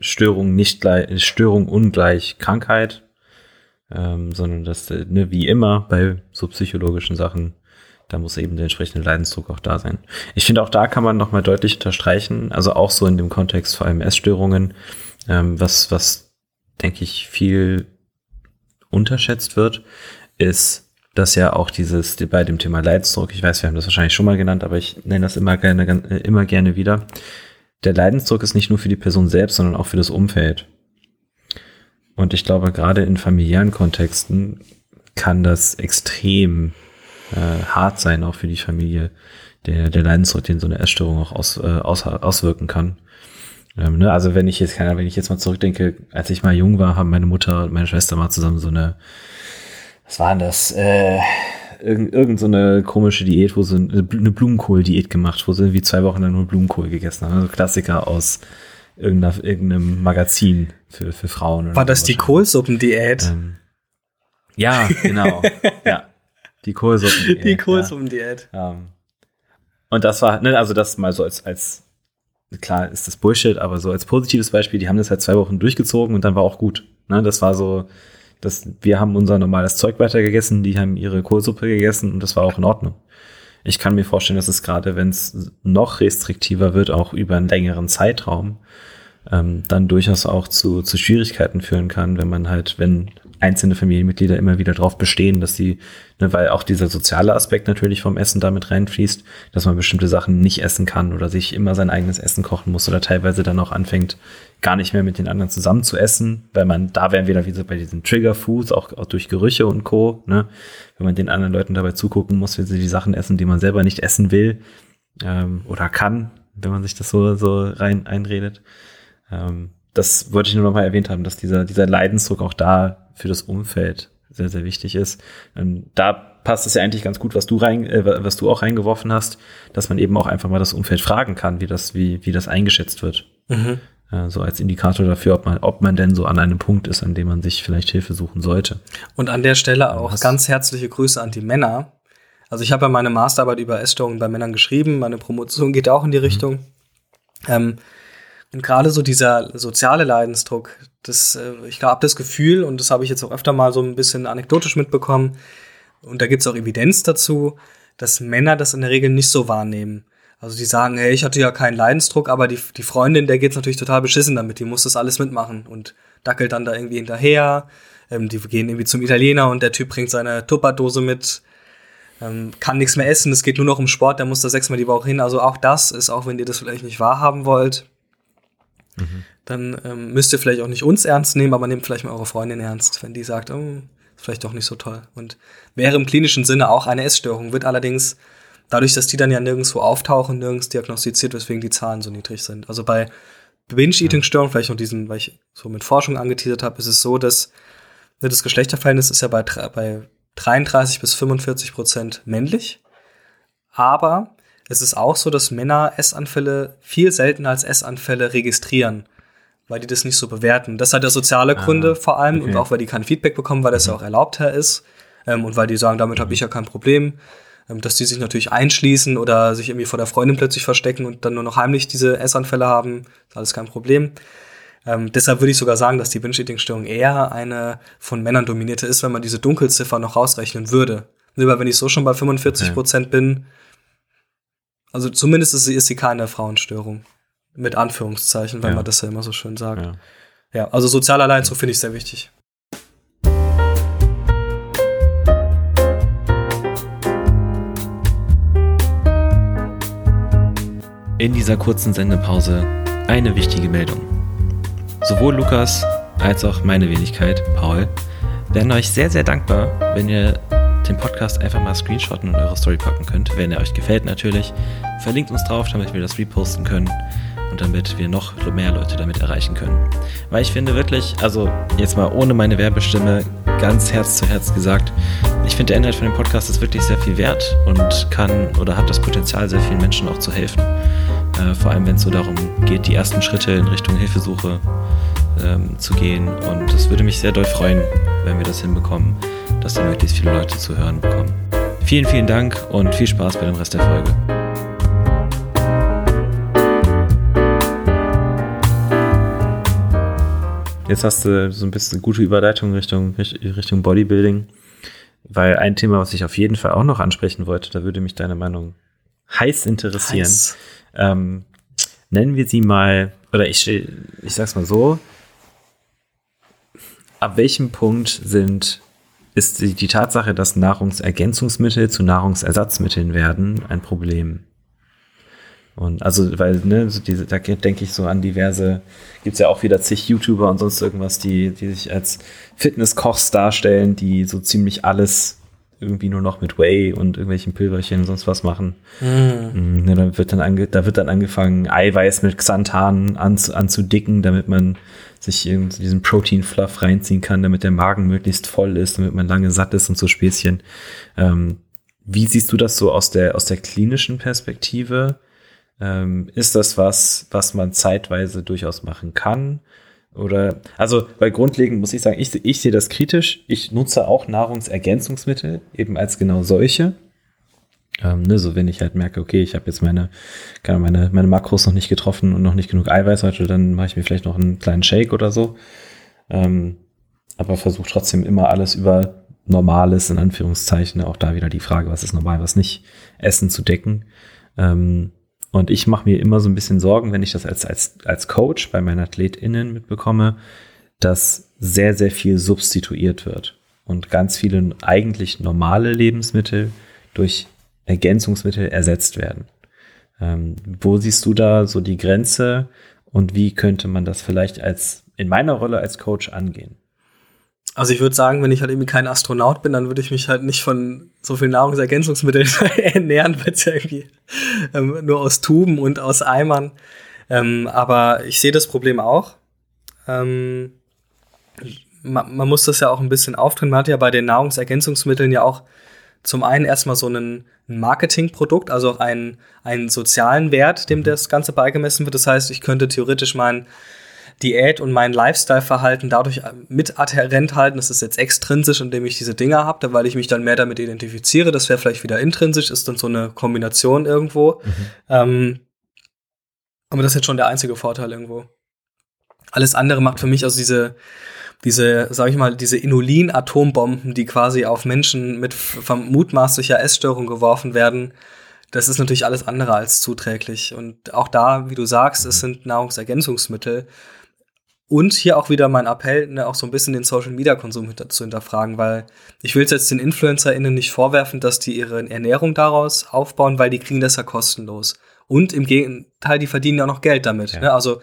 Störung nicht gleich, Störung ungleich Krankheit, ähm, sondern das, äh, ne, wie immer bei so psychologischen Sachen, da muss eben der entsprechende Leidensdruck auch da sein. Ich finde auch da kann man nochmal deutlich unterstreichen, also auch so in dem Kontext vor allem Essstörungen, ähm, was, was denke ich viel unterschätzt wird, ist dass ja auch dieses bei dem Thema Leidensdruck, ich weiß, wir haben das wahrscheinlich schon mal genannt, aber ich nenne das immer gerne, äh, immer gerne wieder. Der Leidensdruck ist nicht nur für die Person selbst, sondern auch für das Umfeld. Und ich glaube, gerade in familiären Kontexten kann das extrem äh, hart sein, auch für die Familie, der, der Leidensdruck, den so eine Essstörung auch aus, äh, aus, auswirken kann. Ähm, ne? Also wenn ich jetzt, keine, wenn ich jetzt mal zurückdenke, als ich mal jung war, haben meine Mutter und meine Schwester mal zusammen so eine was war denn das? Äh, irgend, irgend so eine komische Diät, wo sie eine Blumenkohl-Diät gemacht, wo sie irgendwie zwei Wochen lang nur Blumenkohl gegessen haben. Also Klassiker aus irgendeinem Magazin für, für Frauen. War das die Kohlsuppendiät? Ähm, ja, genau. ja. Die Kohlsuppendiät. Die Kohlsuppendiät. Ja. Um, und das war, ne, also das mal so als, als, klar ist das Bullshit, aber so als positives Beispiel, die haben das halt zwei Wochen durchgezogen und dann war auch gut. Ne, das war so, das, wir haben unser normales Zeug weitergegessen, die haben ihre Kohlsuppe gegessen und das war auch in Ordnung. Ich kann mir vorstellen, dass es gerade, wenn es noch restriktiver wird, auch über einen längeren Zeitraum, ähm, dann durchaus auch zu, zu Schwierigkeiten führen kann, wenn man halt, wenn einzelne Familienmitglieder immer wieder darauf bestehen, dass sie, ne, weil auch dieser soziale Aspekt natürlich vom Essen damit reinfließt, dass man bestimmte Sachen nicht essen kann oder sich immer sein eigenes Essen kochen muss oder teilweise dann auch anfängt, gar nicht mehr mit den anderen zusammen zu essen, weil man, da wären wir dann wieder bei diesen Trigger Foods, auch, auch durch Gerüche und Co., ne, wenn man den anderen Leuten dabei zugucken muss, wie sie die Sachen essen, die man selber nicht essen will, ähm, oder kann, wenn man sich das so, so rein einredet. Ähm, das wollte ich nur noch mal erwähnt haben, dass dieser, dieser Leidensdruck auch da für das Umfeld sehr, sehr wichtig ist. Ähm, da passt es ja eigentlich ganz gut, was du rein, äh, was du auch reingeworfen hast, dass man eben auch einfach mal das Umfeld fragen kann, wie das, wie, wie das eingeschätzt wird. Mhm. Äh, so als Indikator dafür, ob man, ob man denn so an einem Punkt ist, an dem man sich vielleicht Hilfe suchen sollte. Und an der Stelle auch was? ganz herzliche Grüße an die Männer. Also ich habe ja meine Masterarbeit über Essstörungen bei Männern geschrieben, meine Promotion geht auch in die mhm. Richtung. Mhm. Ähm, und gerade so dieser soziale Leidensdruck, das, äh, ich habe das Gefühl, und das habe ich jetzt auch öfter mal so ein bisschen anekdotisch mitbekommen, und da gibt es auch Evidenz dazu, dass Männer das in der Regel nicht so wahrnehmen. Also die sagen, hey, ich hatte ja keinen Leidensdruck, aber die, die Freundin, der geht's natürlich total beschissen damit, die muss das alles mitmachen und dackelt dann da irgendwie hinterher. Ähm, die gehen irgendwie zum Italiener und der Typ bringt seine Tupperdose mit, ähm, kann nichts mehr essen, es geht nur noch um Sport, der muss da sechsmal die Woche hin. Also auch das ist, auch wenn ihr das vielleicht nicht wahrhaben wollt, dann ähm, müsst ihr vielleicht auch nicht uns ernst nehmen, aber nehmt vielleicht mal eure Freundin ernst, wenn die sagt, oh, vielleicht doch nicht so toll. Und wäre im klinischen Sinne auch eine Essstörung, wird allerdings dadurch, dass die dann ja nirgendwo auftauchen, nirgends diagnostiziert, weswegen die Zahlen so niedrig sind. Also bei Binge-Eating-Störungen, vielleicht noch diesen, weil ich so mit Forschung angeteasert habe, ist es so, dass ne, das Geschlechterverhältnis ist ja bei, bei 33 bis 45 Prozent männlich. Aber es ist auch so, dass Männer Essanfälle viel seltener als Essanfälle registrieren, weil die das nicht so bewerten. Das hat ja soziale ah, Gründe ah, vor allem okay. und auch weil die kein Feedback bekommen, weil das mhm. ja auch erlaubter ist ähm, und weil die sagen, damit habe ich ja kein Problem. Ähm, dass die sich natürlich einschließen oder sich irgendwie vor der Freundin plötzlich verstecken und dann nur noch heimlich diese Essanfälle haben. Ist alles kein Problem. Ähm, deshalb würde ich sogar sagen, dass die Binge-Eating-Störung eher eine von Männern dominierte ist, wenn man diese Dunkelziffer noch rausrechnen würde. Nur weil wenn ich so schon bei 45 Prozent okay. bin, also zumindest ist sie, ist sie keine Frauenstörung. Mit Anführungszeichen, wenn ja. man das ja immer so schön sagt. Ja, ja also sozial allein so finde ich sehr wichtig. In dieser kurzen Sendepause eine wichtige Meldung. Sowohl Lukas als auch meine Wenigkeit, Paul, werden euch sehr, sehr dankbar, wenn ihr den Podcast einfach mal screenshotten und eure Story packen könnt, wenn er euch gefällt natürlich. Verlinkt uns drauf, damit wir das reposten können und damit wir noch mehr Leute damit erreichen können. Weil ich finde wirklich, also jetzt mal ohne meine Werbestimme, ganz Herz zu Herz gesagt, ich finde der Inhalt von dem Podcast ist wirklich sehr viel wert und kann oder hat das Potenzial, sehr vielen Menschen auch zu helfen. Äh, vor allem, wenn es so darum geht, die ersten Schritte in Richtung Hilfesuche ähm, zu gehen. Und es würde mich sehr doll freuen, wenn wir das hinbekommen, dass da möglichst viele Leute zu hören bekommen. Vielen, vielen Dank und viel Spaß bei dem Rest der Folge. Jetzt hast du so ein bisschen eine gute Überleitung Richtung, Richtung Bodybuilding, weil ein Thema, was ich auf jeden Fall auch noch ansprechen wollte, da würde mich deine Meinung heiß interessieren. Heiß. Ähm, nennen wir sie mal, oder ich, ich sag's mal so, ab welchem Punkt sind, ist die, die Tatsache, dass Nahrungsergänzungsmittel zu Nahrungsersatzmitteln werden, ein Problem? Und also, weil, ne, so diese, da denke ich so an diverse, gibt's ja auch wieder zig YouTuber und sonst irgendwas, die, die sich als Fitnesskochs darstellen, die so ziemlich alles irgendwie nur noch mit Whey und irgendwelchen Pülverchen und sonst was machen. Ja, dann wird dann ange da wird dann angefangen, Eiweiß mit Xanthan anzu anzudicken, damit man sich diesen Protein-Fluff reinziehen kann, damit der Magen möglichst voll ist, damit man lange satt ist und so Späßchen. Ähm, wie siehst du das so aus der, aus der klinischen Perspektive? Ähm, ist das was, was man zeitweise durchaus machen kann? Oder, also, weil grundlegend muss ich sagen, ich, ich sehe das kritisch. Ich nutze auch Nahrungsergänzungsmittel, eben als genau solche. Ähm, ne, so wenn ich halt merke, okay, ich habe jetzt meine, keine, meine, meine Makros noch nicht getroffen und noch nicht genug Eiweiß heute, dann mache ich mir vielleicht noch einen kleinen Shake oder so. Ähm, aber versuche trotzdem immer alles über Normales, in Anführungszeichen, auch da wieder die Frage, was ist normal, was nicht, Essen zu decken. Ähm, Und ich mache mir immer so ein bisschen Sorgen, wenn ich das als, als, als Coach bei meinen AthletInnen mitbekomme, dass sehr, sehr viel substituiert wird und ganz viele eigentlich normale Lebensmittel durch Ergänzungsmittel ersetzt werden. Ähm, wo siehst du da so die Grenze und wie könnte man das vielleicht als in meiner Rolle als Coach angehen? Also ich würde sagen, wenn ich halt irgendwie kein Astronaut bin, dann würde ich mich halt nicht von so viel Nahrungsergänzungsmitteln ernähren, weil es ja irgendwie ähm, nur aus Tuben und aus Eimern. Ähm, aber ich sehe das Problem auch. Ähm, man, man, muss das ja auch ein bisschen auftrennen. Man hat ja bei den Nahrungsergänzungsmitteln ja auch zum einen erstmal so einen Marketingprodukt, also auch einen, einen sozialen Wert, dem das Ganze beigemessen wird. Das heißt, ich könnte theoretisch mein Diät und mein Lifestyle-Verhalten dadurch mit adhärent halten. Das ist jetzt extrinsisch, indem ich diese Dinger habe, weil ich mich dann mehr damit identifiziere. Das wäre vielleicht wieder intrinsisch, ist dann so eine Kombination irgendwo. Mhm. Ähm, aber das ist jetzt schon der einzige Vorteil irgendwo. Alles andere macht für mich also diese, diese, sag ich mal, diese Inulin-Atombomben, die quasi auf Menschen mit mutmaßlicher Essstörung geworfen werden, das ist natürlich alles andere als zuträglich. Und auch da, wie du sagst, es sind Nahrungsergänzungsmittel. Und hier auch wieder mein Appell, ne, auch so ein bisschen den Social Media Konsum zu hinterfragen, weil ich will es jetzt den InfluencerInnen nicht vorwerfen, dass die ihre Ernährung daraus aufbauen, weil die kriegen das ja kostenlos. Und im Gegenteil, die verdienen ja noch Geld damit. Ja. Ne? Also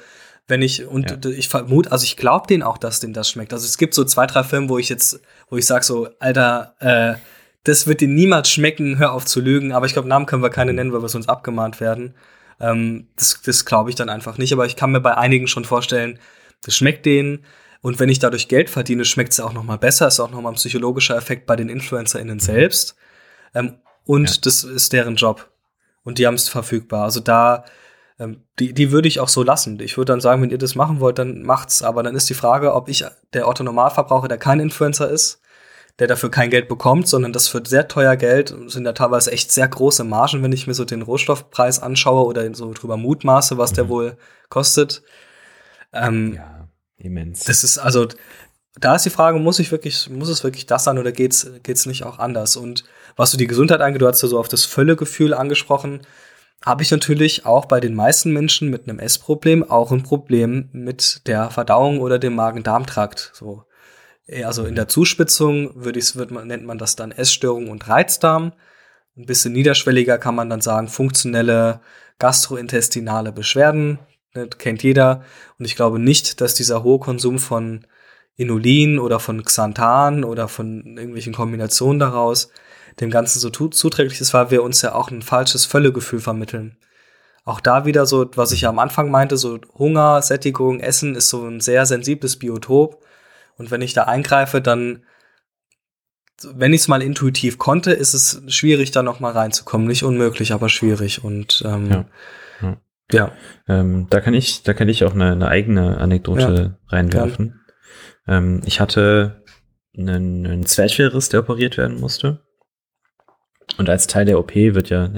wenn ich und ja. ich vermute, also ich glaube denen auch, dass denen das schmeckt. Also es gibt so zwei, drei Filme, wo ich jetzt, wo ich sag so, Alter, äh, das wird dir niemals schmecken, hör auf zu lügen. Aber ich glaube, Namen können wir keine nennen, weil wir sonst abgemahnt werden. Ähm, das das glaube ich dann einfach nicht. Aber ich kann mir bei einigen schon vorstellen, das schmeckt denen. Und wenn ich dadurch Geld verdiene, schmeckt es auch noch mal besser. Ist auch noch mal ein psychologischer Effekt bei den InfluencerInnen selbst. Ähm, und ja. das ist deren Job. Und die haben es verfügbar. Also da, die, die würde ich auch so lassen. Ich würde dann sagen, wenn ihr das machen wollt, dann macht's. Aber dann ist die Frage, ob ich der Otto Normalverbraucher, der kein Influencer ist, der dafür kein Geld bekommt, sondern das für sehr teuer Geld sind ja teilweise echt sehr große Margen, wenn ich mir so den Rohstoffpreis anschaue oder so drüber mutmaße, was mhm. der wohl kostet. Ähm, ja, immens. Das ist also, da ist die Frage, muss ich wirklich, muss es wirklich das sein oder geht's, geht's nicht auch anders? Und was du die Gesundheit angeht, du hast ja so auf das Völlegefühl angesprochen, habe ich natürlich auch bei den meisten Menschen mit einem Essproblem auch ein Problem mit der Verdauung oder dem Magen-Darm-Trakt. So. Äh, also in der Zuspitzung würde ich, wird man, nennt man das dann Essstörung und Reizdarm. Ein bisschen niederschwelliger kann man dann sagen, funktionelle gastrointestinale Beschwerden. Das kennt jeder. Und ich glaube nicht, dass dieser hohe Konsum von Inulin oder von Xanthan oder von irgendwelchen Kombinationen daraus dem Ganzen so zuträglich ist, weil wir uns ja auch ein falsches Völlegefühl vermitteln. Auch da wieder so, was ich ja am Anfang meinte, so Hunger, Sättigung, Essen ist so ein sehr sensibles Biotop. Und wenn ich da eingreife, dann, wenn ich es mal intuitiv konnte, ist es schwierig, da noch mal reinzukommen. Nicht unmöglich, aber schwierig. Und ähm, ja. ja. ja. Ähm, da kann ich, da kann ich auch eine, eine eigene Anekdote ja. reinwerfen. Ähm, ich hatte einen, einen Zwerchfellriss, der operiert werden musste. Und als Teil der OP wird ja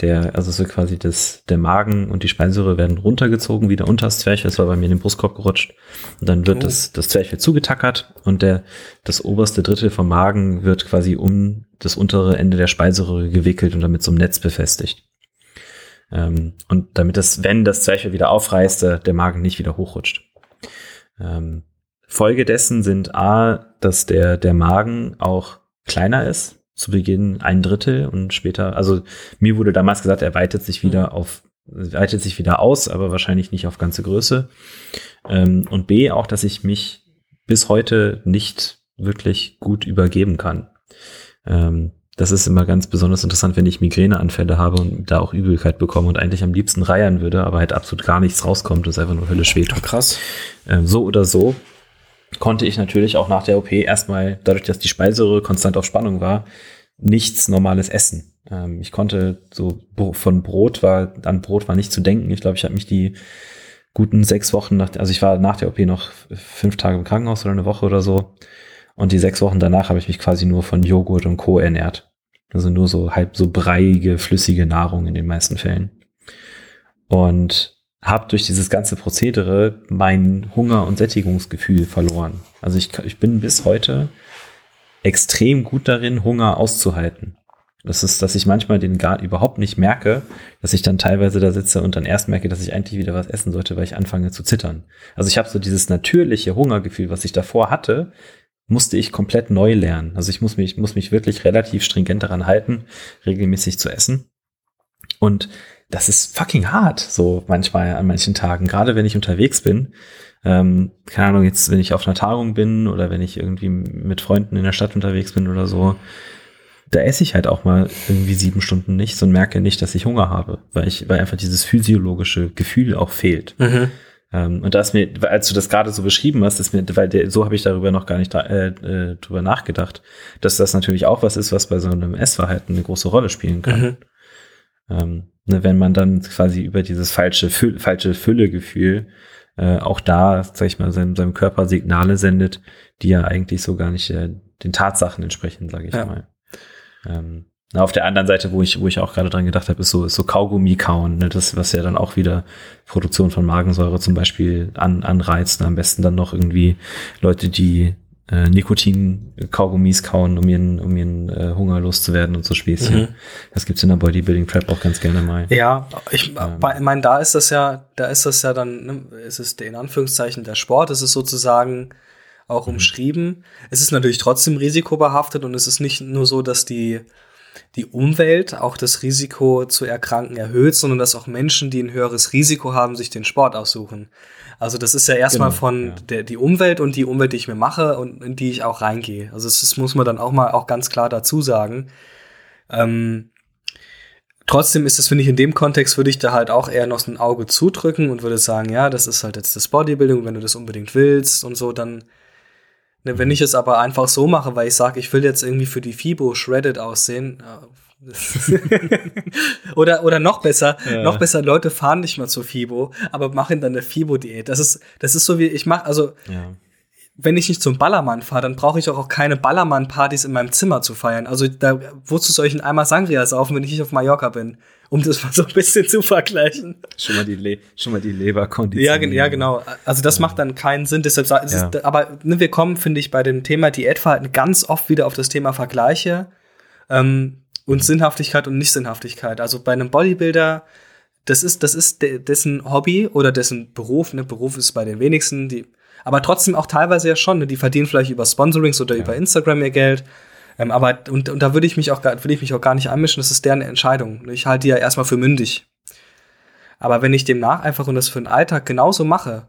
der, also so quasi das, der Magen und die Speiseröhre werden runtergezogen, wieder unter das Zwerchfell. Das war bei mir in den Brustkorb gerutscht. Und dann wird oh. das, das Zwerchfell zugetackert und der, das oberste Drittel vom Magen wird quasi um das untere Ende der Speiseröhre gewickelt und damit so ein Netz befestigt. Ähm, und damit das, wenn das Zwerchfell wieder aufreißt, der Magen nicht wieder hochrutscht. Ähm, Folge dessen sind A, dass der, der Magen auch kleiner ist zu Beginn ein Drittel und später, also mir wurde damals gesagt, er weitet sich wieder mhm. auf, weitet sich wieder aus, aber wahrscheinlich nicht auf ganze Größe. Ähm, und B, auch, dass ich mich bis heute nicht wirklich gut übergeben kann. Ähm, das ist immer ganz besonders interessant, wenn ich Migräneanfälle habe und da auch Übelkeit bekomme und eigentlich am liebsten reiern würde, aber halt absolut gar nichts rauskommt und es einfach nur höllisch weht. Ach, krass. Ähm, so oder so konnte ich natürlich auch nach der OP erstmal, dadurch, dass die Speiseröhre konstant auf Spannung war, nichts Normales essen. Ähm, ich konnte so von Brot war, an Brot war nicht zu denken. Ich glaube, ich habe mich die guten sechs Wochen nach, also ich war nach der OP noch fünf Tage im Krankenhaus oder eine Woche oder so. Und die sechs Wochen danach habe ich mich quasi nur von Joghurt und Co. ernährt. Also nur so halb so breiige, flüssige Nahrung in den meisten Fällen. Und habe durch dieses ganze Prozedere mein Hunger- und Sättigungsgefühl verloren. Also ich, ich bin bis heute extrem gut darin, Hunger auszuhalten. Das ist, dass ich manchmal den gar überhaupt nicht merke, dass ich dann teilweise da sitze und dann erst merke, dass ich eigentlich wieder was essen sollte, weil ich anfange zu zittern. Also ich habe so dieses natürliche Hungergefühl, was ich davor hatte, musste ich komplett neu lernen. Also ich muss mich, muss mich wirklich relativ stringent daran halten, regelmäßig zu essen. Und das ist fucking hart, so manchmal an manchen Tagen, gerade wenn ich unterwegs bin. Ähm, keine Ahnung, jetzt, wenn ich auf einer Tagung bin oder wenn ich irgendwie mit Freunden in der Stadt unterwegs bin oder so, da esse ich halt auch mal irgendwie sieben Stunden nichts und merke nicht, dass ich Hunger habe, weil ich, weil einfach dieses physiologische Gefühl auch fehlt. Mhm. Ähm, und da ist mir, als du das gerade so beschrieben hast, ist mir, weil der, so habe ich darüber noch gar nicht äh, äh, drüber nachgedacht, dass das natürlich auch was ist, was bei so einem Essverhalten eine große Rolle spielen kann. Mhm. Ähm, ne, wenn man dann quasi über dieses falsche, Fü falsche Füllegefühl äh, auch da, sag ich mal, seinem, seinem Körper Signale sendet, die ja eigentlich so gar nicht äh, den Tatsachen entsprechen, sage ich ja. mal. Ähm, na, auf der anderen Seite, wo ich, wo ich auch gerade dran gedacht habe, ist so, ist so Kaugummi kauen, ne? das, was ja dann auch wieder Produktion von Magensäure zum Beispiel an, anreizt. Am besten dann noch irgendwie Leute, die äh, Nikotin-Kaugummis kauen, um ihren, um ihren äh, Hunger loszuwerden und so Späßchen. Mhm. Das gibt's in der Bodybuilding Prep auch ganz gerne mal. Ja, ich ähm. meine, da ist das ja, da ist das ja dann, ne, ist es in Anführungszeichen der Sport, es ist sozusagen auch mhm. umschrieben. Es ist natürlich trotzdem risikobehaftet und es ist nicht nur so, dass die, die Umwelt auch das Risiko zu erkranken erhöht, sondern dass auch Menschen, die ein höheres Risiko haben, sich den Sport aussuchen. Also das ist ja erstmal genau, von ja. der die Umwelt und die Umwelt, die ich mir mache und in die ich auch reingehe. Also das, das muss man dann auch mal auch ganz klar dazu sagen. Ähm, trotzdem ist es, finde ich, in dem Kontext würde ich da halt auch eher noch ein Auge zudrücken und würde sagen, ja, das ist halt jetzt das Bodybuilding, wenn du das unbedingt willst und so, dann Ne, wenn ich es aber einfach so mache, weil ich sage, ich will jetzt irgendwie für die FIBO shredded aussehen, oder, oder noch besser, ja. noch besser, Leute fahren nicht mal zur FIBO, aber machen dann eine FIBO-Diät. Das ist, das ist so wie, ich mache, also, ja. wenn ich nicht zum Ballermann fahre, dann brauche ich auch keine Ballermann-Partys in meinem Zimmer zu feiern. Also, da, wozu soll ich einen Eimer Sangria saufen, wenn ich nicht auf Mallorca bin? um das mal so ein bisschen zu vergleichen. Schon mal die, Le schon mal die Leberkondition. Ja, ja, genau. Also das ja. macht dann keinen Sinn. Deshalb, ist, aber ne, wir kommen, finde ich, bei dem Thema Diätverhalten ganz oft wieder auf das Thema Vergleiche ähm, und Sinnhaftigkeit und Nicht-Sinnhaftigkeit. Also bei einem Bodybuilder, das ist, das ist de dessen Hobby oder dessen Beruf. Ne? Beruf ist bei den wenigsten, die, aber trotzdem auch teilweise ja schon. Ne? Die verdienen vielleicht über Sponsorings oder über Instagram ihr Geld. Ähm, aber und, und da würde ich mich auch würde ich mich auch gar nicht einmischen, das ist deren Entscheidung. Ich halte die ja erstmal für mündig. Aber wenn ich demnach einfach und das für den Alltag genauso mache,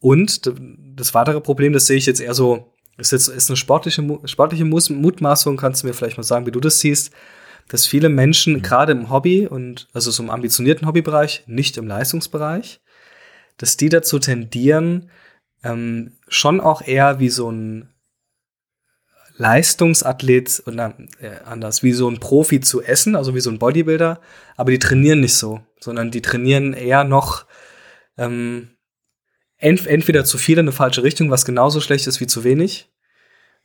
und das weitere Problem, das sehe ich jetzt eher so, ist jetzt ist eine sportliche, sportliche Mutmaßung, kannst du mir vielleicht mal sagen, wie du das siehst, dass viele Menschen mhm. gerade im Hobby und also so im ambitionierten Hobbybereich, nicht im Leistungsbereich, dass die dazu tendieren, ähm, schon auch eher wie so ein Leistungsathlet oder äh, anders, wie so ein Profi zu essen, also wie so ein Bodybuilder, aber die trainieren nicht so, sondern die trainieren eher noch ähm, ent entweder zu viel in eine falsche Richtung, was genauso schlecht ist wie zu wenig,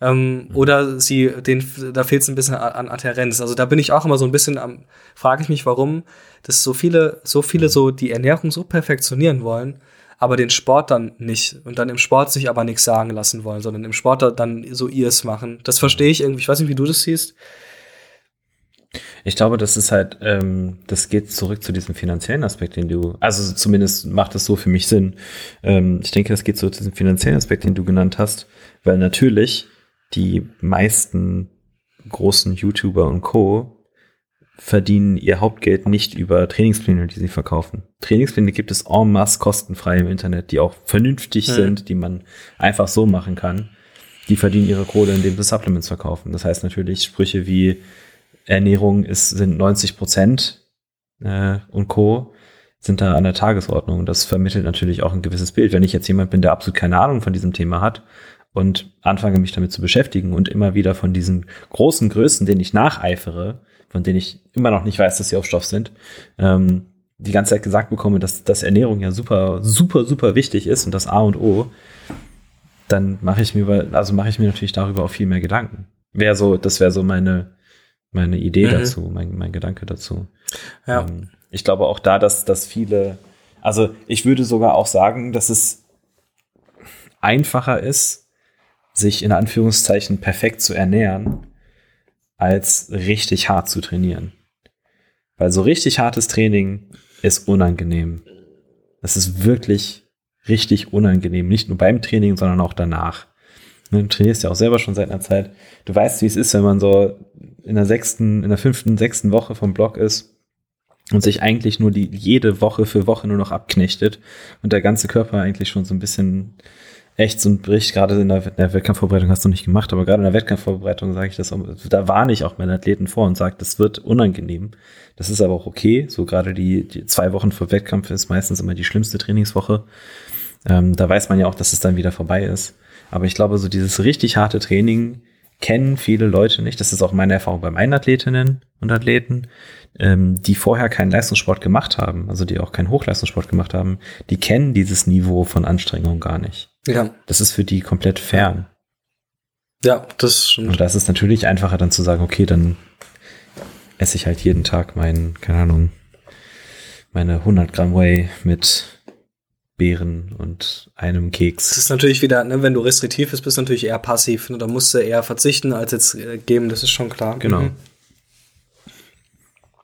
ähm, mhm. oder sie, den, da fehlt es ein bisschen an Adherenz. Also da bin ich auch immer so ein bisschen am, frage ich mich, warum, dass so viele, so viele so die Ernährung so perfektionieren wollen, aber den Sport dann nicht und dann im Sport sich aber nichts sagen lassen wollen, sondern im Sport dann so ihrs machen. Das verstehe ich irgendwie. Ich weiß nicht, wie du das siehst. Ich glaube, das ist halt, ähm, das geht zurück zu diesem finanziellen Aspekt, den du, also zumindest macht es so für mich Sinn. Ähm, ich denke, das geht so zu diesem finanziellen Aspekt, den du genannt hast, weil natürlich die meisten großen YouTuber und Co verdienen ihr Hauptgeld nicht über Trainingspläne, die sie verkaufen. Trainingspläne gibt es en masse kostenfrei im Internet, die auch vernünftig mhm. sind, die man einfach so machen kann. Die verdienen ihre Kohle, indem sie Supplements verkaufen. Das heißt natürlich Sprüche wie Ernährung ist, sind 90 Prozent äh, und Co. sind da an der Tagesordnung. Das vermittelt natürlich auch ein gewisses Bild. Wenn ich jetzt jemand bin, der absolut keine Ahnung von diesem Thema hat und anfange mich damit zu beschäftigen und immer wieder von diesen großen Größen, denen ich nacheifere, von denen ich immer noch nicht weiß, dass sie auf Stoff sind, ähm, die ganze Zeit gesagt bekomme, dass, dass Ernährung ja super, super, super wichtig ist und das A und O, dann mache ich mir, also mache ich mir natürlich darüber auch viel mehr Gedanken. Wäre so, das wäre so meine, meine Idee mhm. dazu, mein, mein Gedanke dazu. Ja. Ähm, ich glaube auch da, dass, dass viele, also ich würde sogar auch sagen, dass es einfacher ist, sich in Anführungszeichen perfekt zu ernähren, als richtig hart zu trainieren. Weil so richtig hartes Training ist unangenehm. Das ist wirklich richtig unangenehm. Nicht nur beim Training, sondern auch danach. Du trainierst ja auch selber schon seit einer Zeit. Du weißt, wie es ist, wenn man so in der sechsten, in der fünften, sechsten Woche vom Block ist und sich eigentlich nur die jede Woche für Woche nur noch abknechtet und der ganze Körper eigentlich schon so ein bisschen echt so ein Bericht, gerade in der, in der Wettkampfvorbereitung hast du nicht gemacht, aber gerade in der Wettkampfvorbereitung sage ich das, da warne ich auch meine Athleten vor und sage, das wird unangenehm. Das ist aber auch okay. So gerade die, die zwei Wochen vor Wettkampf ist meistens immer die schlimmste Trainingswoche. Ähm, da weiß man ja auch, dass es dann wieder vorbei ist. Aber ich glaube, so dieses richtig harte Training kennen viele Leute nicht. Das ist auch meine Erfahrung bei meinen Athletinnen und Athleten, ähm, die vorher keinen Leistungssport gemacht haben, also die auch keinen Hochleistungssport gemacht haben, die kennen dieses Niveau von Anstrengung gar nicht. Ja. Das ist für die komplett fern. Ja, das stimmt. Und da ist es natürlich einfacher dann zu sagen, okay, dann esse ich halt jeden Tag meinen, keine Ahnung, meine 100 Gramm Whey mit Beeren und einem Keks. Das ist natürlich wieder, ne, wenn du restriktiv bist, bist du natürlich eher passiv. Ne? Da musst du eher verzichten als jetzt äh, geben, das ist schon klar. Genau. Mhm.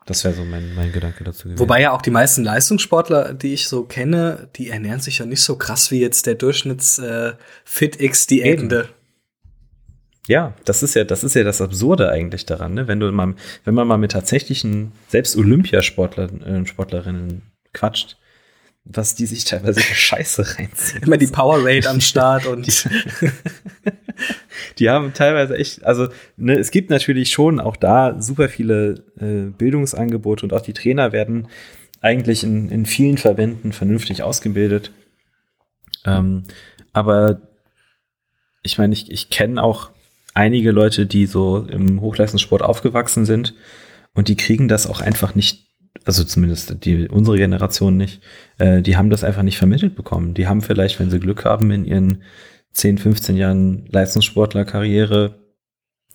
Das wäre so mein, mein Gedanke dazu gewesen. Wobei ja auch die meisten Leistungssportler, die ich so kenne, die ernähren sich ja nicht so krass wie jetzt der Durchschnitts äh. Ja, das ist ja, das ist ja das Absurde eigentlich daran, ne? Wenn du mal, wenn man mal mit tatsächlichen, selbst Olympiasportlerinnen äh, Sportlerinnen quatscht, was die sich teilweise für Scheiße reinziehen. Immer die Powerade am Start und die, die, haben teilweise echt, also ne, es gibt natürlich schon auch da super viele äh, Bildungsangebote und auch die Trainer werden eigentlich in, in vielen Verbänden vernünftig ausgebildet. Ähm, aber ich meine, ich, ich kenne auch einige Leute, die so im Hochleistungssport aufgewachsen sind und die kriegen das auch einfach nicht also zumindest die, unsere Generation nicht, äh, die haben das einfach nicht vermittelt bekommen. Die haben vielleicht, wenn sie Glück haben, in ihren 10, 15 Jahren Leistungssportlerkarriere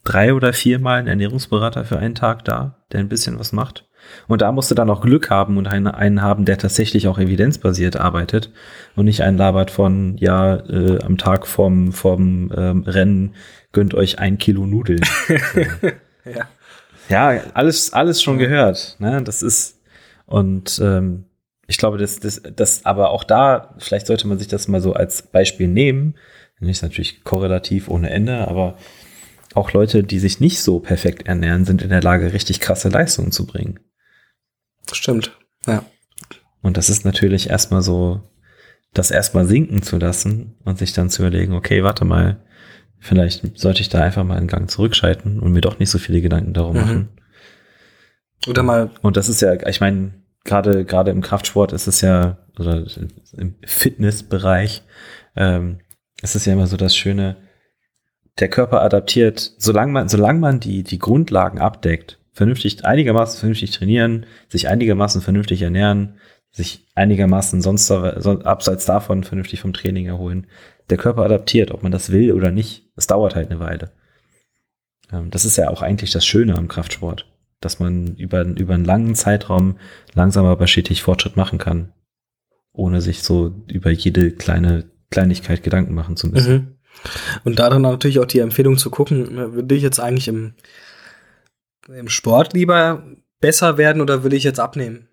drei oder viermal einen Ernährungsberater für einen Tag da, der ein bisschen was macht. Und da musst du dann auch Glück haben und einen, einen haben, der tatsächlich auch evidenzbasiert arbeitet und nicht einen labert von, ja, äh, am Tag vom, vom ähm, Rennen gönnt euch ein Kilo Nudeln. ja. ja, alles, alles schon gehört. Ne? Das ist, und ähm, ich glaube, dass das, das, aber auch da, vielleicht sollte man sich das mal so als Beispiel nehmen. Nicht natürlich korrelativ ohne Ende, aber auch Leute, die sich nicht so perfekt ernähren, sind in der Lage, richtig krasse Leistungen zu bringen. Stimmt, ja. Und das ist natürlich erstmal so, das erstmal sinken zu lassen und sich dann zu überlegen, okay, warte mal, vielleicht sollte ich da einfach mal einen Gang zurückschalten und mir doch nicht so viele Gedanken darum mhm. Oder mal. Und das ist ja, ich meine, gerade gerade im Kraftsport ist es ja, oder im Fitnessbereich, ähm, ist es ja immer so das Schöne, der Körper adaptiert, solange man, solange man die, die Grundlagen abdeckt, vernünftig, einigermaßen vernünftig trainieren, sich einigermaßen vernünftig ernähren, sich einigermaßen sonst abseits davon vernünftig vom Training erholen. Der Körper adaptiert, ob man das will oder nicht. Es dauert halt eine Weile. Ähm, das ist ja auch eigentlich das Schöne am Kraftsport dass man über, über einen langen Zeitraum langsam aber stetig Fortschritt machen kann, ohne sich so über jede kleine Kleinigkeit Gedanken machen zu müssen. Mhm. Und da dann natürlich auch die Empfehlung zu gucken, würde ich jetzt eigentlich im, im Sport lieber besser werden oder will ich jetzt abnehmen?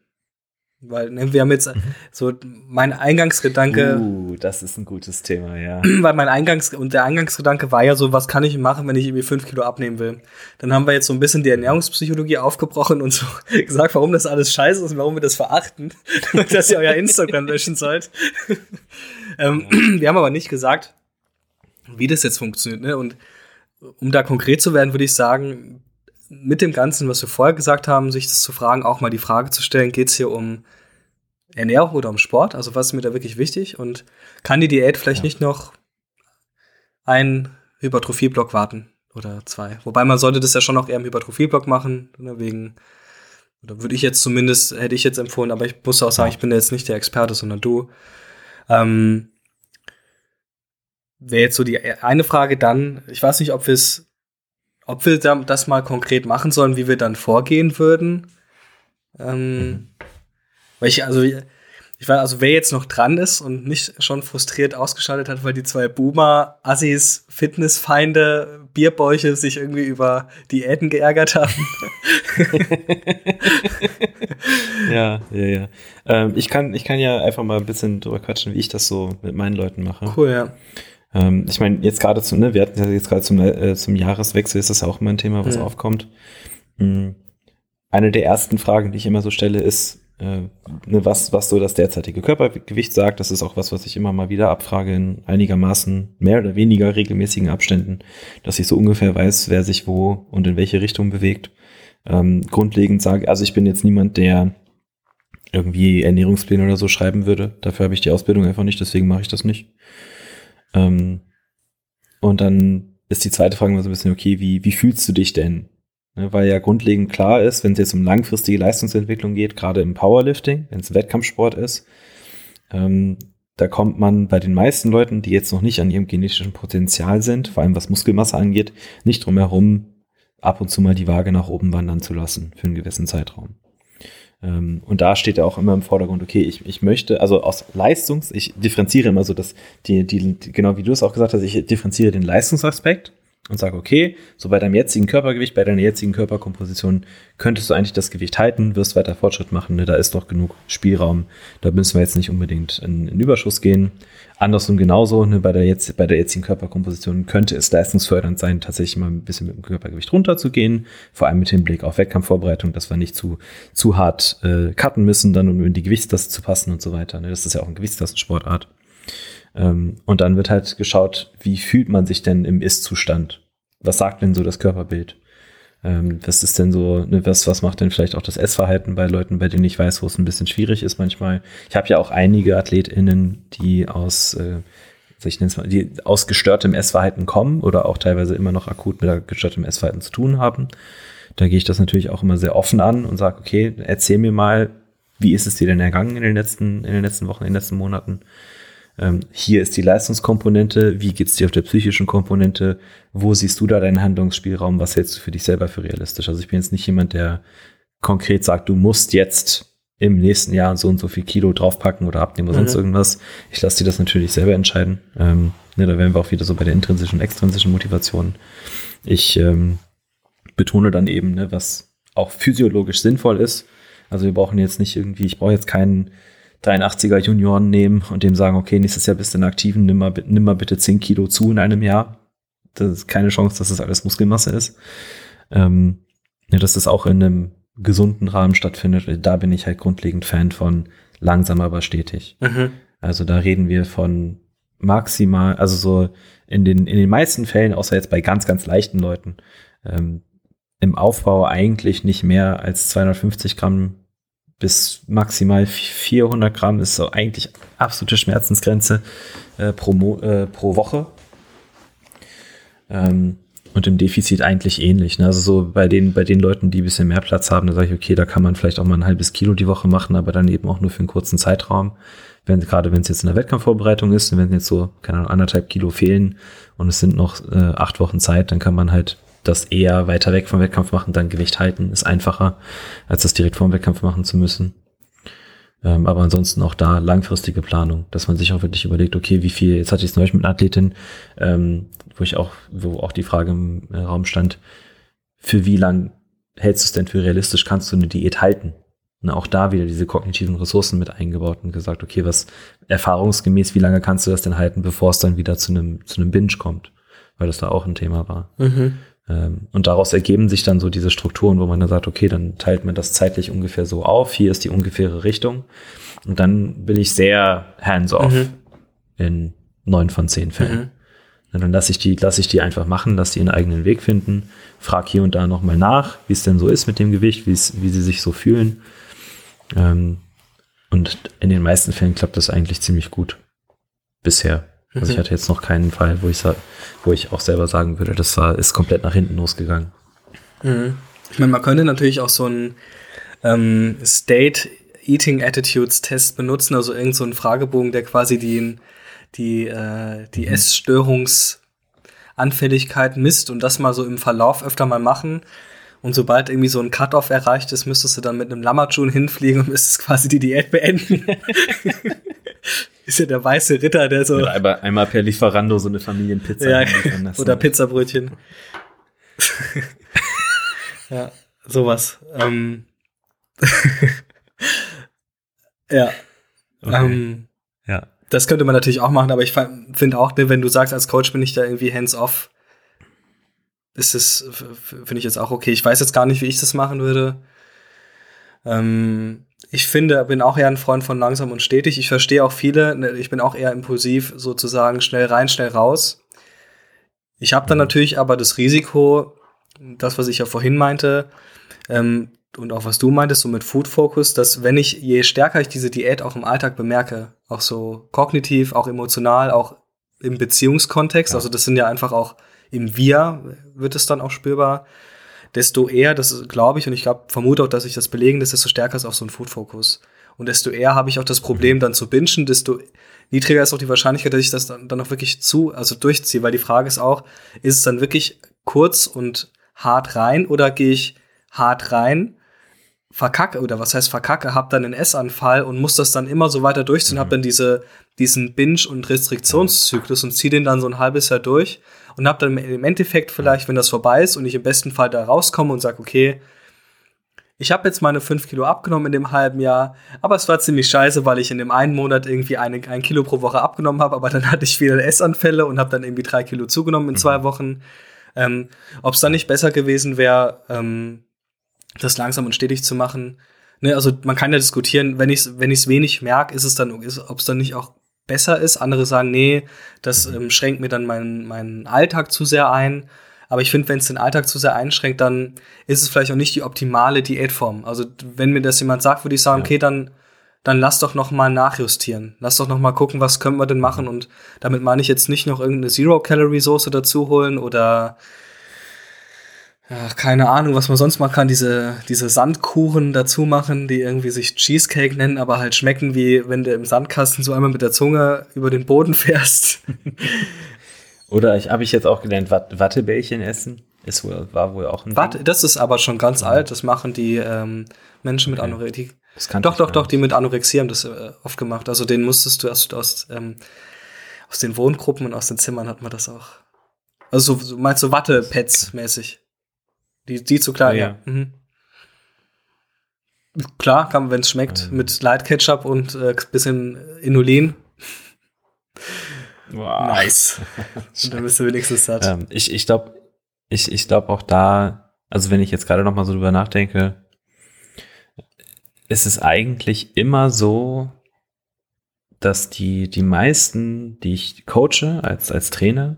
Weil ne, wir haben jetzt mhm. so mein Eingangsgedanke. Uh, das ist ein gutes Thema, ja. Weil mein Eingangs und der Eingangsgedanke war ja so, was kann ich machen, wenn ich irgendwie fünf Kilo abnehmen will? Dann haben wir jetzt so ein bisschen die Ernährungspsychologie aufgebrochen und so gesagt, warum das alles scheiße ist und warum wir das verachten, dass ihr euer Instagram löschen sollt. ähm, wir haben aber nicht gesagt, wie das jetzt funktioniert. Ne? Und um da konkret zu werden, würde ich sagen, mit dem Ganzen, was wir vorher gesagt haben, sich das zu fragen, auch mal die Frage zu stellen, geht es hier um Ernährung oder um Sport? Also was ist mir da wirklich wichtig? Und kann die Diät vielleicht ja. nicht noch einen Hypertrophie-Block warten oder zwei? Wobei man sollte das ja schon noch eher im Hypertrophie-Block machen, ne, wegen oder würde ich jetzt zumindest, hätte ich jetzt empfohlen, aber ich muss auch sagen, ja. ich bin jetzt nicht der Experte, sondern du. Ähm, Wäre jetzt so die eine Frage dann, ich weiß nicht, ob wir es ob wir das mal konkret machen sollen, wie wir dann vorgehen würden. Ähm, mhm. Weil ich, also, ich ich weiß, also wer jetzt noch dran ist und nicht schon frustriert ausgeschaltet hat, weil die zwei Boomer, Assis, Fitnessfeinde, Bierbäuche sich irgendwie über Diäten geärgert haben. ja, ja, ja. Ähm, ich, kann, ich kann ja einfach mal ein bisschen drüber quatschen, wie ich das so mit meinen Leuten mache. Cool, ja. Ähm, ich meine, jetzt gerade zum, ne, wir hatten ja jetzt gerade zum, äh, zum Jahreswechsel ist das ja auch immer ein Thema, was mhm. aufkommt. Mhm. Eine der ersten Fragen, die ich immer so stelle, ist, äh, ne, was, was so das derzeitige Körpergewicht sagt. Das ist auch was, was ich immer mal wieder abfrage in einigermaßen mehr oder weniger regelmäßigen Abständen, dass ich so ungefähr weiß, wer sich wo und in welche Richtung bewegt. Ähm, grundlegend sage, also ich bin jetzt niemand, der irgendwie Ernährungspläne oder so schreiben würde. Dafür habe ich die Ausbildung einfach nicht, deswegen mache ich das nicht. Ähm, und dann ist die zweite Frage mal so ein bisschen, okay, wie, wie fühlst du dich denn? Ne, weil ja grundlegend klar ist, wenn es jetzt um langfristige Leistungsentwicklung geht, gerade im Powerlifting, wenn es Wettkampfsport ist, ähm, da kommt man bei den meisten Leuten, die jetzt noch nicht an ihrem genetischen Potenzial sind, vor allem was Muskelmasse angeht, nicht drum herum, ab und zu mal die Waage nach oben wandern zu lassen für einen gewissen Zeitraum. Ähm, und da steht ja auch immer im Vordergrund, okay, ich, ich möchte, also aus Leistungs, ich differenziere immer so, dass die, die, genau wie du es auch gesagt hast, ich differenziere den Leistungsaspekt und sage, okay, so bei deinem jetzigen Körpergewicht, bei deiner jetzigen Körperkomposition könntest du eigentlich das Gewicht halten, wirst weiter Fortschritt machen, ne? da ist noch genug Spielraum, da müssen wir jetzt nicht unbedingt in, in Überschuss gehen. Andersrum genauso, ne? bei, der jetzt, bei der jetzigen Körperkomposition könnte es leistungsfördernd sein, tatsächlich mal ein bisschen mit dem Körpergewicht runterzugehen, vor allem mit Hinblick auf Wettkampfvorbereitung, dass wir nicht zu, zu hart äh, cutten müssen, dann um in die Gewichtstasse zu passen und so weiter. Ne? Das ist ja auch eine Gewichtstassensportart. Ähm, und dann wird halt geschaut, wie fühlt man sich denn im Ist-Zustand? Was sagt denn so das Körperbild? Ähm, was ist denn so, ne, was, was macht denn vielleicht auch das Essverhalten bei Leuten, bei denen ich weiß, wo es ein bisschen schwierig ist manchmal? Ich habe ja auch einige AthletInnen, die aus, äh, ich nenne mal, die aus gestörtem Essverhalten kommen oder auch teilweise immer noch akut mit gestörtem Essverhalten zu tun haben. Da gehe ich das natürlich auch immer sehr offen an und sage, okay, erzähl mir mal, wie ist es dir denn ergangen in den letzten, in den letzten Wochen, in den letzten Monaten? Ähm, hier ist die Leistungskomponente, wie geht's dir auf der psychischen Komponente, wo siehst du da deinen Handlungsspielraum, was hältst du für dich selber für realistisch? Also ich bin jetzt nicht jemand, der konkret sagt, du musst jetzt im nächsten Jahr so und so viel Kilo draufpacken oder abnehmen oder mhm. sonst irgendwas. Ich lasse dir das natürlich selber entscheiden. Ähm, ne, da wären wir auch wieder so bei der intrinsischen und extrinsischen Motivation. Ich ähm, betone dann eben, ne, was auch physiologisch sinnvoll ist. Also wir brauchen jetzt nicht irgendwie, ich brauche jetzt keinen 83er Junioren nehmen und dem sagen, okay, nächstes Jahr bist du in Aktiven, nimm mal, nimm mal bitte 10 Kilo zu in einem Jahr. Das ist keine Chance, dass das alles Muskelmasse ist. Ähm, ja, dass das auch in einem gesunden Rahmen stattfindet. Da bin ich halt grundlegend Fan von langsam aber stetig. Mhm. Also da reden wir von maximal, also so in den, in den meisten Fällen, außer jetzt bei ganz, ganz leichten Leuten, ähm, im Aufbau eigentlich nicht mehr als 250 Gramm bis maximal 400 Gramm ist so eigentlich absolute Schmerzensgrenze äh, pro, Mo äh, pro Woche. Ähm, und im Defizit eigentlich ähnlich. Ne? Also so bei den, bei den Leuten, die ein bisschen mehr Platz haben, da sage ich, okay, da kann man vielleicht auch mal ein halbes Kilo die Woche machen, aber dann eben auch nur für einen kurzen Zeitraum. Wenn, gerade wenn es jetzt in der Wettkampfvorbereitung ist, wenn jetzt so, keine Ahnung, anderthalb Kilo fehlen und es sind noch äh, acht Wochen Zeit, dann kann man halt das eher weiter weg vom Wettkampf machen, dann Gewicht halten, ist einfacher, als das direkt vor dem Wettkampf machen zu müssen. Ähm, aber ansonsten auch da langfristige Planung, dass man sich auch wirklich überlegt, okay, wie viel, jetzt hatte ich es neulich mit einer Athletin, ähm, wo ich auch, wo auch die Frage im äh, Raum stand, für wie lang hältst du es denn für realistisch, kannst du eine Diät halten? Und auch da wieder diese kognitiven Ressourcen mit eingebaut und gesagt, okay, was erfahrungsgemäß, wie lange kannst du das denn halten, bevor es dann wieder zu einem, zu einem Binge kommt? Weil das da auch ein Thema war. Mhm. Ähm, und daraus ergeben sich dann so diese Strukturen, wo man dann sagt, okay, dann teilt man das zeitlich ungefähr so auf. Hier ist die ungefähre Richtung. Und dann bin ich sehr hands-off mhm. in neun von zehn Fällen. Mhm. dann lasse ich die, lasse ich die einfach machen, lasse die ihren eigenen Weg finden, frag hier und da nochmal nach, wie es denn so ist mit dem Gewicht, wie sie sich so fühlen. Ähm, und in den meisten Fällen klappt das eigentlich ziemlich gut. Bisher. Also ich mhm. hatte jetzt noch keinen Fall, wo ich, wo ich auch selber sagen würde, das war, ist komplett nach hinten losgegangen. Mhm. Ich meine, man könnte natürlich auch so einen ähm, State Eating Attitudes Test benutzen, also irgendeinen so Fragebogen, der quasi die, die, äh, die mhm. Essstörungsanfälligkeit misst und das mal so im Verlauf öfter mal machen Und sobald irgendwie so ein Cut-Off erreicht ist, müsstest du dann mit einem Lammertschun hinfliegen und müsstest quasi die Diät beenden. ist ja der weiße Ritter, der so. Ja, einmal, einmal per Lieferando so eine Familienpizza. Ja, oder Pizzabrötchen. ja, sowas. Ähm. ja. Okay. Ähm, ja. Das könnte man natürlich auch machen, aber ich finde auch, ne, wenn du sagst, als Coach bin ich da irgendwie hands-off, ist es, finde ich jetzt auch okay. Ich weiß jetzt gar nicht, wie ich das machen würde. Ähm, ich finde, bin auch eher ein Freund von langsam und stetig. Ich verstehe auch viele. Ne, ich bin auch eher impulsiv, sozusagen schnell rein, schnell raus. Ich habe dann natürlich aber das Risiko, das, was ich ja vorhin meinte, ähm, und auch was du meintest, so mit Food Focus, dass wenn ich, je stärker ich diese Diät auch im Alltag bemerke, auch so kognitiv, auch emotional, auch im Beziehungskontext, also das sind ja einfach auch im Wir wird es dann auch spürbar, desto eher, das glaube ich, und ich glaube, vermute auch, dass ich das belegen, ist, desto stärker ist auch so ein Food-Fokus. Und desto eher habe ich auch das Problem, dann zu bingen, desto niedriger ist auch die Wahrscheinlichkeit, dass ich das dann, dann auch wirklich zu, also durchziehe, weil die Frage ist auch, ist es dann wirklich kurz und hart rein oder gehe ich hart rein, verkacke, oder was heißt verkacke, habe dann einen Essanfall und muss das dann immer so weiter durchziehen, mhm. habe dann diese, diesen Binge- und Restriktionszyklus und ziehe den dann so ein halbes Jahr durch und habe dann im Endeffekt vielleicht, wenn das vorbei ist und ich im besten Fall da rauskomme und sage, okay, ich habe jetzt meine fünf Kilo abgenommen in dem halben Jahr, aber es war ziemlich scheiße, weil ich in dem einen Monat irgendwie eine, ein Kilo pro Woche abgenommen habe, aber dann hatte ich wieder Essanfälle und habe dann irgendwie drei Kilo zugenommen in zwei mhm. Wochen. Ähm, Ob es dann nicht besser gewesen wäre, ähm, das langsam und stetig zu machen. Ne, also man kann ja diskutieren, wenn ich es wenn ich's wenig merke, ist es dann, ob es dann nicht auch besser ist. Andere sagen, nee, das ähm, schränkt mir dann meinen, meinen Alltag zu sehr ein. Aber ich finde, wenn es den Alltag zu sehr einschränkt, dann ist es vielleicht auch nicht die optimale Diätform. Also wenn mir das jemand sagt, würde ich sagen, ja. okay, dann dann lass doch noch mal nachjustieren. Lass doch noch mal gucken, was können wir denn machen. Und damit meine ich jetzt nicht noch irgendeine Zero-Calorie-Soße dazu holen oder Ach, keine Ahnung, was man sonst mal kann, diese, diese Sandkuchen dazu machen, die irgendwie sich Cheesecake nennen, aber halt schmecken wie wenn du im Sandkasten so einmal mit der Zunge über den Boden fährst. Oder ich habe ich jetzt auch gelernt, Wat Wattebällchen essen. Ist wohl, war wohl auch ein Watte, Ding. Das ist aber schon ganz ja. alt. Das machen die ähm, Menschen mit okay. Anorexie. Doch, doch, doch, die mit Anorexie haben das äh, oft gemacht. Also den musstest du erst aus, ähm, aus den Wohngruppen und aus den Zimmern hat man das auch. Also so, meinst du Wattepads mäßig? Die, die zu klein, ja. ja. Mhm. Klar, kann man, wenn es schmeckt, ähm. mit Light Ketchup und äh, bisschen Inulin. Wow. Nice. und dann bist du wenigstens satt. Ähm, ich ich glaube ich, ich glaub auch da, also wenn ich jetzt gerade noch mal so drüber nachdenke, ist es eigentlich immer so, dass die, die meisten, die ich coache als, als Trainer,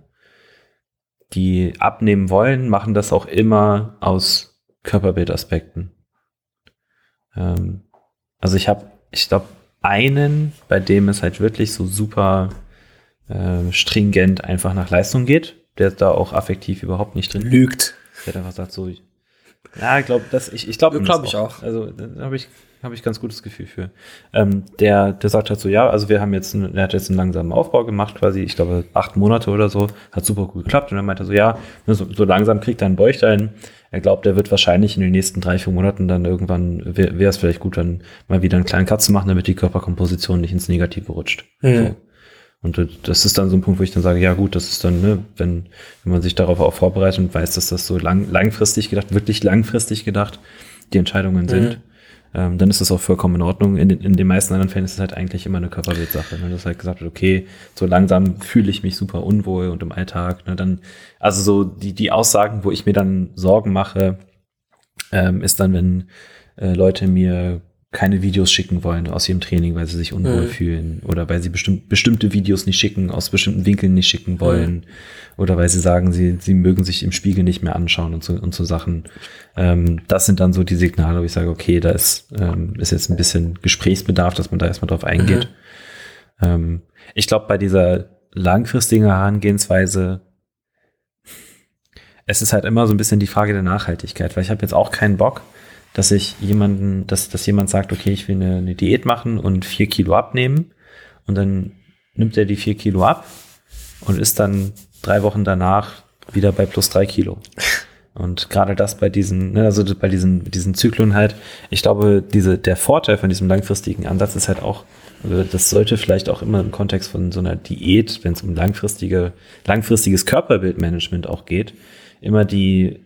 die abnehmen wollen, machen das auch immer aus Körperbildaspekten. Ähm, also ich habe, ich glaube, einen, bei dem es halt wirklich so super äh, stringent einfach nach Leistung geht, der da auch affektiv überhaupt nicht drin lügt. Der einfach sagt so, ja, ich glaube, das, ich, ich glaube, glaube ich auch. Also, da habe ich habe ich ganz gutes Gefühl für. Ähm, der, der sagt halt so, ja, also wir haben jetzt, einen, er hat jetzt einen langsamen Aufbau gemacht, quasi, ich glaube, acht Monate oder so, hat super gut geklappt. Und dann meinte er so, ja, ne, so, so langsam kriegt er ein Bäuchlein. Er glaubt, er wird wahrscheinlich in den nächsten drei, vier Monaten dann irgendwann, wäre wär es vielleicht gut, dann mal wieder einen kleinen Cut zu machen, damit die Körperkomposition nicht ins Negative rutscht. Mhm. So. Und das ist dann so ein Punkt, wo ich dann sage, ja gut, das ist dann, ne, wenn, wenn man sich darauf auch vorbereitet und weiß, dass das so lang, langfristig gedacht, wirklich langfristig gedacht, die Entscheidungen sind, mhm ähm, dann ist das auch vollkommen in Ordnung. In den, in den meisten anderen Fällen ist es halt eigentlich immer eine Körperbildsache. Ne? Das halt gesagt wird, okay, so langsam fühle ich mich super unwohl und im Alltag. Ne? Dann, also so die, die Aussagen, wo ich mir dann Sorgen mache, ähm, ist dann, wenn äh, Leute mir keine Videos schicken wollen aus ihrem Training, weil sie sich unwohl mhm. fühlen oder weil sie bestimmt, bestimmte Videos nicht schicken, aus bestimmten Winkeln nicht schicken wollen mhm. oder weil sie sagen, sie, sie mögen sich im Spiegel nicht mehr anschauen und so, und so Sachen. Ähm, das sind dann so die Signale, wo ich sage, okay, da ist, ähm, ist jetzt ein bisschen Gesprächsbedarf, dass man da erstmal drauf eingeht. Mhm. Ähm, ich glaube, bei dieser langfristigen Herangehensweise es ist halt immer so ein bisschen die Frage der Nachhaltigkeit, weil ich habe jetzt auch keinen Bock, dass ich jemanden, dass, dass jemand sagt, okay, ich will eine, eine Diät machen und vier Kilo abnehmen und dann nimmt er die vier Kilo ab und ist dann drei Wochen danach wieder bei plus drei Kilo. Und gerade das bei diesen, ne, also bei diesen, diesen Zyklen halt, ich glaube, diese, der Vorteil von diesem langfristigen Ansatz ist halt auch, also das sollte vielleicht auch immer im Kontext von so einer Diät, wenn es um langfristige, langfristiges Körperbildmanagement auch geht, immer die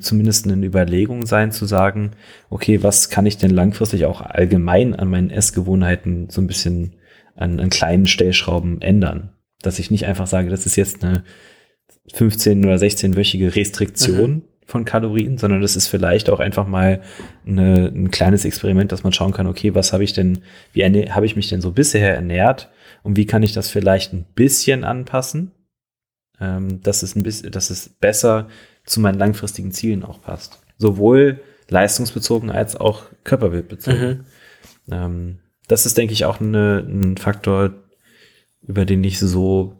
zumindest eine Überlegung sein zu sagen, okay, was kann ich denn langfristig auch allgemein an meinen Essgewohnheiten so ein bisschen an, an kleinen Stellschrauben ändern? Dass ich nicht einfach sage, das ist jetzt eine 15 oder 16-wöchige Restriktion mhm. von Kalorien, sondern das ist vielleicht auch einfach mal eine, ein kleines Experiment, dass man schauen kann, okay, was habe ich denn, wie habe ich mich denn so bisher ernährt und wie kann ich das vielleicht ein bisschen anpassen, ähm, dass, es ein bisschen, dass es besser zu meinen langfristigen Zielen auch passt. Sowohl leistungsbezogen als auch körperbildbezogen. Mhm. Ähm, das ist, denke ich, auch eine, ein Faktor, über den ich so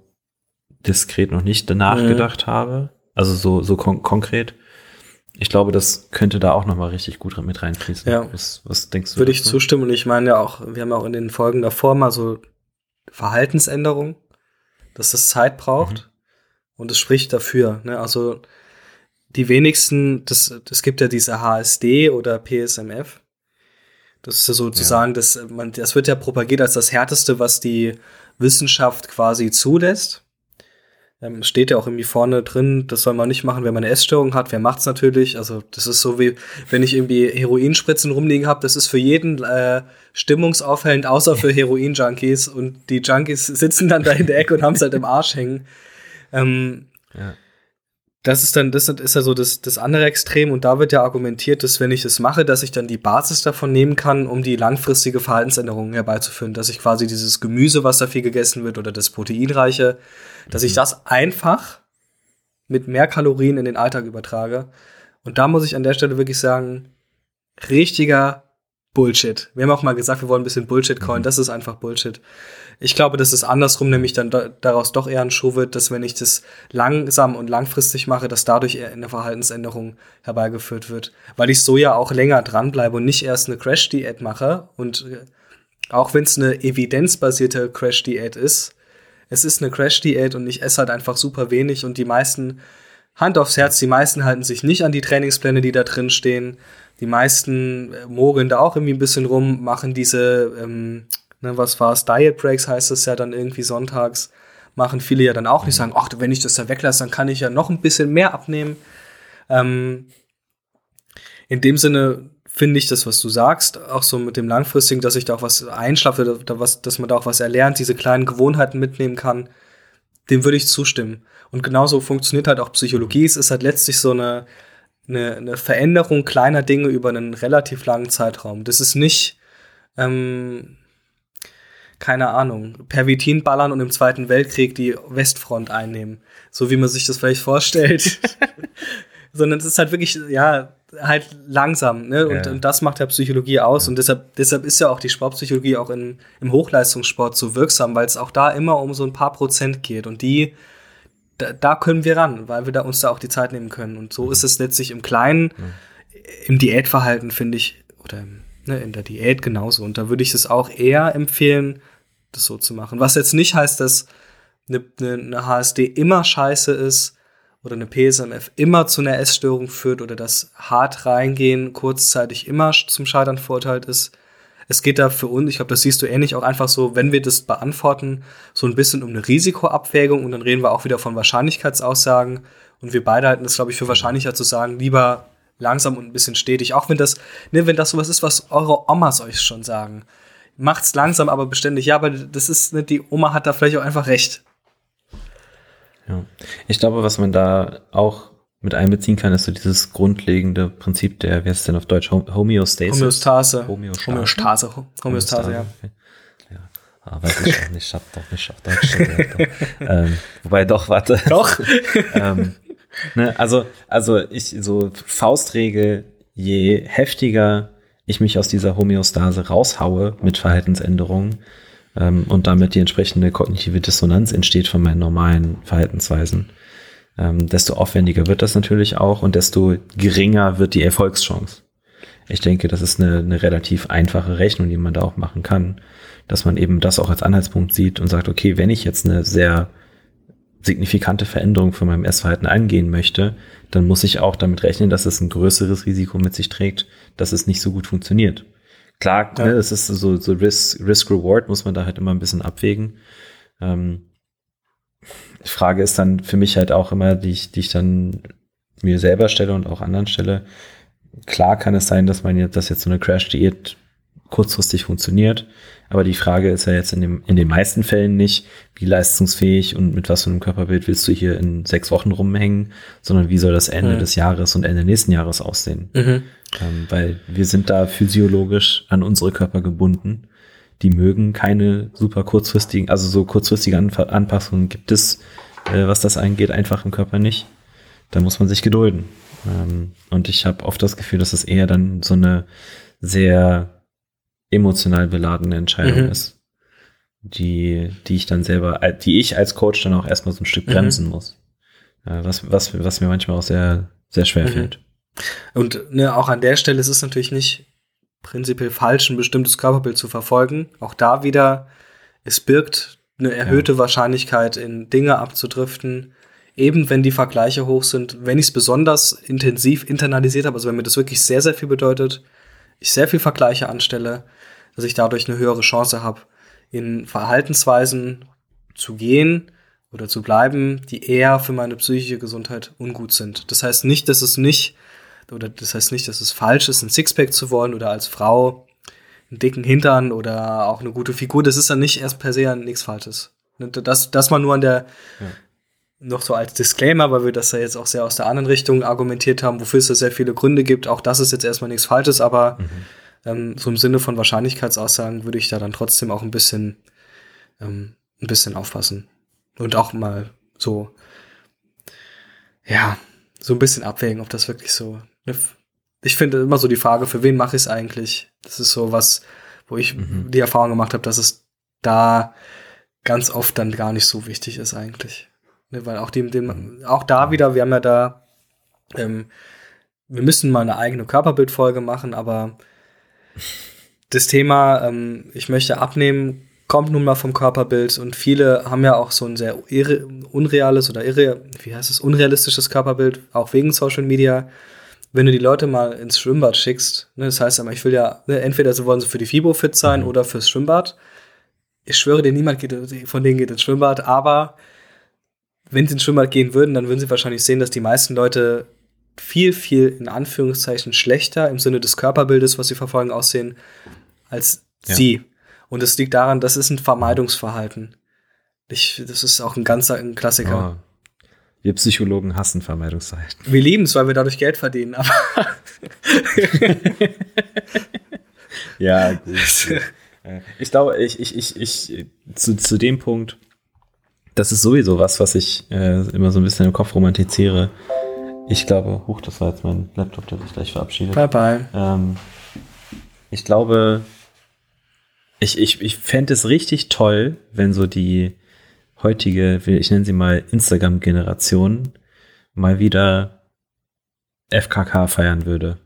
diskret noch nicht nachgedacht mhm. habe. Also so, so kon konkret. Ich glaube, das könnte da auch nochmal richtig gut mit reinfließen. Ja. Was, was denkst du? Würde dazu? ich zustimmen. Und ich meine ja auch, wir haben ja auch in den Folgen davor mal so Verhaltensänderungen, dass das Zeit braucht. Mhm. Und es spricht dafür. Ne? Also die wenigsten, das, das gibt ja diese HSD oder PSMF. Das ist ja sozusagen, ja. Das, man, das wird ja propagiert als das Härteste, was die Wissenschaft quasi zulässt. Ähm, steht ja auch irgendwie vorne drin, das soll man nicht machen, wenn man eine Essstörung hat. Wer macht's natürlich? Also das ist so wie, wenn ich irgendwie Heroinspritzen rumliegen habe, das ist für jeden äh, stimmungsaufhellend, außer für Heroin-Junkies. Und die Junkies sitzen dann da in der Ecke und haben es halt im Arsch hängen. Ähm, ja. Das ist dann, das ist ja so das, das andere Extrem und da wird ja argumentiert, dass wenn ich das mache, dass ich dann die Basis davon nehmen kann, um die langfristige Verhaltensänderung herbeizuführen, dass ich quasi dieses Gemüse, was da viel gegessen wird oder das Proteinreiche, dass ich mhm. das einfach mit mehr Kalorien in den Alltag übertrage. Und da muss ich an der Stelle wirklich sagen, richtiger Bullshit. Wir haben auch mal gesagt, wir wollen ein bisschen Bullshit callen. Mhm. Das ist einfach Bullshit. Ich glaube, dass es andersrum nämlich dann daraus doch eher ein Schuh wird, dass wenn ich das langsam und langfristig mache, dass dadurch eher eine Verhaltensänderung herbeigeführt wird. Weil ich so ja auch länger dranbleibe und nicht erst eine Crash-Diät mache. Und äh, auch wenn es eine evidenzbasierte Crash-Diät ist, es ist eine Crash-Diät und ich esse halt einfach super wenig und die meisten, Hand aufs Herz, die meisten halten sich nicht an die Trainingspläne, die da drin stehen. Die meisten äh, mogeln da auch irgendwie ein bisschen rum, machen diese, ähm, ne, was war's, Diet Breaks heißt es ja dann irgendwie sonntags, machen viele ja dann auch nicht, sagen, ach, wenn ich das da weglasse, dann kann ich ja noch ein bisschen mehr abnehmen. Ähm, in dem Sinne finde ich das, was du sagst, auch so mit dem langfristigen, dass ich da auch was einschlafe, da was, dass man da auch was erlernt, diese kleinen Gewohnheiten mitnehmen kann, dem würde ich zustimmen. Und genauso funktioniert halt auch Psychologie. Es ist halt letztlich so eine, eine, eine Veränderung kleiner Dinge über einen relativ langen Zeitraum. Das ist nicht, ähm, keine Ahnung, Pervitin ballern und im Zweiten Weltkrieg die Westfront einnehmen. So wie man sich das vielleicht vorstellt. Sondern es ist halt wirklich, ja, halt langsam, ne? Und, ja. und das macht ja Psychologie aus. Ja. Und deshalb, deshalb ist ja auch die Sportpsychologie auch in, im Hochleistungssport so wirksam, weil es auch da immer um so ein paar Prozent geht. Und die, da, da, können wir ran, weil wir da uns da auch die Zeit nehmen können. Und so mhm. ist es letztlich im Kleinen, mhm. im Diätverhalten, finde ich, oder ne, in der Diät genauso. Und da würde ich es auch eher empfehlen, das so zu machen. Was jetzt nicht heißt, dass eine, eine, HSD immer scheiße ist, oder eine PSMF immer zu einer Essstörung führt oder das hart reingehen kurzzeitig immer zum Scheitern verurteilt ist. Es geht da für uns, ich glaube, das siehst du ähnlich, auch einfach so, wenn wir das beantworten, so ein bisschen um eine Risikoabwägung und dann reden wir auch wieder von Wahrscheinlichkeitsaussagen und wir beide halten das, glaube ich, für wahrscheinlicher zu sagen, lieber langsam und ein bisschen stetig, auch wenn das, ne, wenn das sowas ist, was eure Omas euch schon sagen. Macht's langsam, aber beständig. Ja, aber das ist, ne, die Oma hat da vielleicht auch einfach recht. Ja. Ich glaube, was man da auch mit einbeziehen kann, ist so dieses grundlegende Prinzip der, wie heißt es denn auf Deutsch, Homöostasis? Homöostase. Homöostase. Homöostase, Homöostase ja. ja. Ah, weiß ich auch nicht, ich hab doch nicht auf Deutsch ähm, Wobei doch, warte. Doch. ähm, ne, also, also ich, so Faustregel, je heftiger ich mich aus dieser Homöostase raushaue mit Verhaltensänderungen, ähm, und damit die entsprechende kognitive Dissonanz entsteht von meinen normalen Verhaltensweisen, ähm, desto aufwendiger wird das natürlich auch und desto geringer wird die Erfolgschance. Ich denke, das ist eine, eine relativ einfache Rechnung, die man da auch machen kann, dass man eben das auch als Anhaltspunkt sieht und sagt, okay, wenn ich jetzt eine sehr signifikante Veränderungen von meinem Essverhalten angehen möchte, dann muss ich auch damit rechnen, dass es ein größeres Risiko mit sich trägt, dass es nicht so gut funktioniert. Klar, ja. ne, das ist so, so Risk-Reward, muss man da halt immer ein bisschen abwägen. Ähm, die Frage ist dann für mich halt auch immer, die ich, die ich dann mir selber stelle und auch anderen stelle. Klar kann es sein, dass man jetzt, dass jetzt so eine Crash-Diät kurzfristig funktioniert. Aber die Frage ist ja jetzt in, dem, in den meisten Fällen nicht, wie leistungsfähig und mit was für einem Körperbild willst du hier in sechs Wochen rumhängen, sondern wie soll das Ende mhm. des Jahres und Ende nächsten Jahres aussehen. Mhm. Ähm, weil wir sind da physiologisch an unsere Körper gebunden. Die mögen keine super kurzfristigen, also so kurzfristige Anpassungen gibt es, äh, was das angeht, einfach im Körper nicht. Da muss man sich gedulden. Ähm, und ich habe oft das Gefühl, dass es eher dann so eine sehr emotional beladene Entscheidung mhm. ist, die, die ich dann selber, die ich als Coach dann auch erstmal so ein Stück mhm. bremsen mhm. muss. Was, was, was mir manchmal auch sehr, sehr schwer mhm. fällt. Und ne, auch an der Stelle ist es natürlich nicht prinzipiell falsch, ein bestimmtes Körperbild zu verfolgen. Auch da wieder, es birgt eine erhöhte ja. Wahrscheinlichkeit, in Dinge abzudriften, eben wenn die Vergleiche hoch sind. Wenn ich es besonders intensiv internalisiert habe, also wenn mir das wirklich sehr, sehr viel bedeutet, ich sehr viel Vergleiche anstelle, dass ich dadurch eine höhere Chance habe, in Verhaltensweisen zu gehen oder zu bleiben, die eher für meine psychische Gesundheit ungut sind. Das heißt nicht, dass es nicht, oder das heißt nicht, dass es falsch ist, ein Sixpack zu wollen oder als Frau einen dicken Hintern oder auch eine gute Figur. Das ist dann nicht erst per se nichts Falsches. Das, das mal nur an der, ja. noch so als Disclaimer, weil wir das ja jetzt auch sehr aus der anderen Richtung argumentiert haben, wofür es da sehr viele Gründe gibt. Auch das ist jetzt erstmal nichts Falsches, aber mhm ähm, so im Sinne von Wahrscheinlichkeitsaussagen würde ich da dann trotzdem auch ein bisschen, ähm, ein bisschen aufpassen. Und auch mal so, ja, so ein bisschen abwägen, ob das wirklich so. Ne, ich finde immer so die Frage, für wen mache ich es eigentlich? Das ist so was, wo ich mhm. die Erfahrung gemacht habe, dass es da ganz oft dann gar nicht so wichtig ist eigentlich. Ne, weil auch dem, dem, mhm. auch da wieder, wir haben ja da, ähm, wir müssen mal eine eigene Körperbildfolge machen, aber das Thema, ähm, ich möchte abnehmen, kommt nun mal vom Körperbild und viele haben ja auch so ein sehr unreales oder irre, wie heißt es, unrealistisches Körperbild, auch wegen Social Media. Wenn du die Leute mal ins Schwimmbad schickst, ne, das heißt aber, ich will ja, ne, entweder sie wollen sie für die Fibo fit sein mhm. oder fürs Schwimmbad. Ich schwöre dir, niemand geht, von denen geht ins Schwimmbad, aber wenn sie ins Schwimmbad gehen würden, dann würden sie wahrscheinlich sehen, dass die meisten Leute viel, viel in Anführungszeichen schlechter im Sinne des Körperbildes, was sie verfolgen, aussehen als ja. sie. Und es liegt daran, das ist ein Vermeidungsverhalten. Ich, das ist auch ein ganzer ein Klassiker. Oh. Wir Psychologen hassen Vermeidungsverhalten. Wir lieben es, weil wir dadurch Geld verdienen, aber. ja, gut. Ich glaube, ich, ich, ich, ich, zu, zu dem Punkt, das ist sowieso was, was ich äh, immer so ein bisschen im Kopf romantisiere. Ich glaube, huch, das war jetzt mein Laptop, der sich gleich verabschiedet. Bye bye. Ähm, ich glaube, ich, ich, ich fände es richtig toll, wenn so die heutige, ich nenne sie mal Instagram-Generation, mal wieder FKK feiern würde.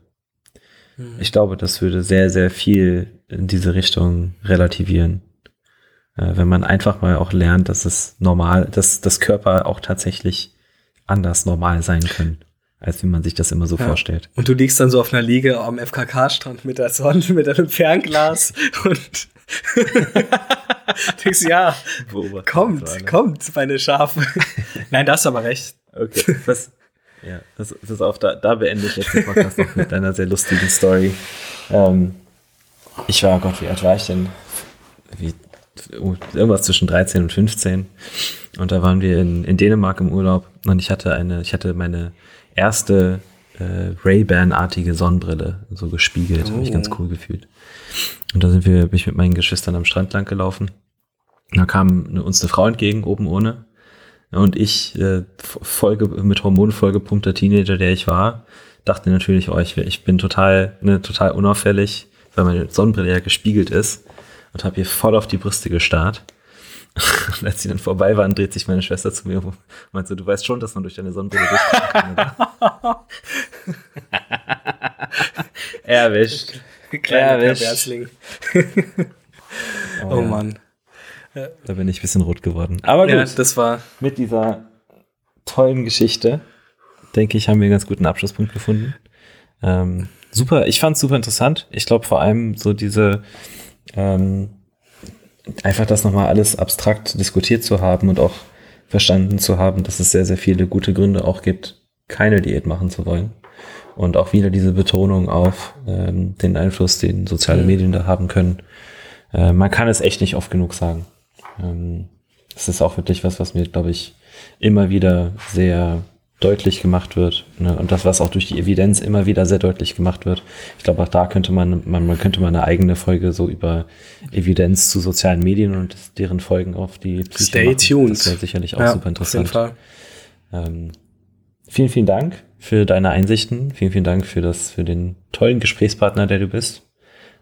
Hm. Ich glaube, das würde sehr, sehr viel in diese Richtung relativieren. Äh, wenn man einfach mal auch lernt, dass es normal, dass das Körper auch tatsächlich anders normal sein können als wie man sich das immer so ja. vorstellt. Und du liegst dann so auf einer Liege am FKK-Strand mit der Sonne, mit einem Fernglas und denkst, ja, kommt, kommt, meine Schafe. Nein, da hast du aber recht. Okay, das, ja, das, das auf, da, da beende ich jetzt den Podcast noch mit einer sehr lustigen Story. Ähm, ich war, Gott, wie alt war ich denn? Wie, oh, irgendwas zwischen 13 und 15. Und da waren wir in, in Dänemark im Urlaub und ich hatte eine, ich hatte meine erste äh, Ray-Ban-artige Sonnenbrille, so gespiegelt, oh. habe ich ganz cool gefühlt. Und da sind wir, bin ich mit meinen Geschwistern am Strand lang gelaufen. Da kam eine, uns eine Frau entgegen, oben ohne. Und ich, äh, voll, mit Hormonen vollgepumpter Teenager, der ich war, dachte natürlich, oh, ich, ich bin total, ne, total unauffällig, weil meine Sonnenbrille ja gespiegelt ist und habe hier voll auf die Brüste gestarrt. Und als sie dann vorbei waren, dreht sich meine Schwester zu mir und meint so, du weißt schon, dass man durch deine Sonnenbrille durchgucken kann, oder? Erwischt. Kleiner Erwischt. oh, oh Mann. Da bin ich ein bisschen rot geworden. Aber gut, Ja, das war. mit dieser tollen Geschichte, denke ich, haben wir einen ganz guten Abschlusspunkt gefunden. Ähm, super, ich fand es super interessant. Ich glaube vor allem so diese, ähm, einfach das nochmal alles abstrakt diskutiert zu haben und auch verstanden zu haben, dass es sehr, sehr viele gute Gründe auch gibt, keine Diät machen zu wollen. Und auch wieder diese Betonung auf ähm, den Einfluss, den soziale. Medien da haben können. Äh, man kann es echt nicht oft genug sagen. Ähm, das ist auch wirklich was, was mir, glaube ich, immer wieder sehr deutlich gemacht wird. Ne? Und das, was auch durch die Evidenz immer wieder sehr deutlich gemacht wird. Ich glaube, auch da könnte man, man, man könnte mal eine eigene Folge so über Evidenz zu sozialen Medien und deren Folgen auf die Psyche Stay machen. tuned. Das wäre sicherlich auch ja, super Auf jeden interessant. Fall. Ähm, vielen, vielen Dank für deine Einsichten. Vielen, vielen Dank für das, für den tollen Gesprächspartner, der du bist.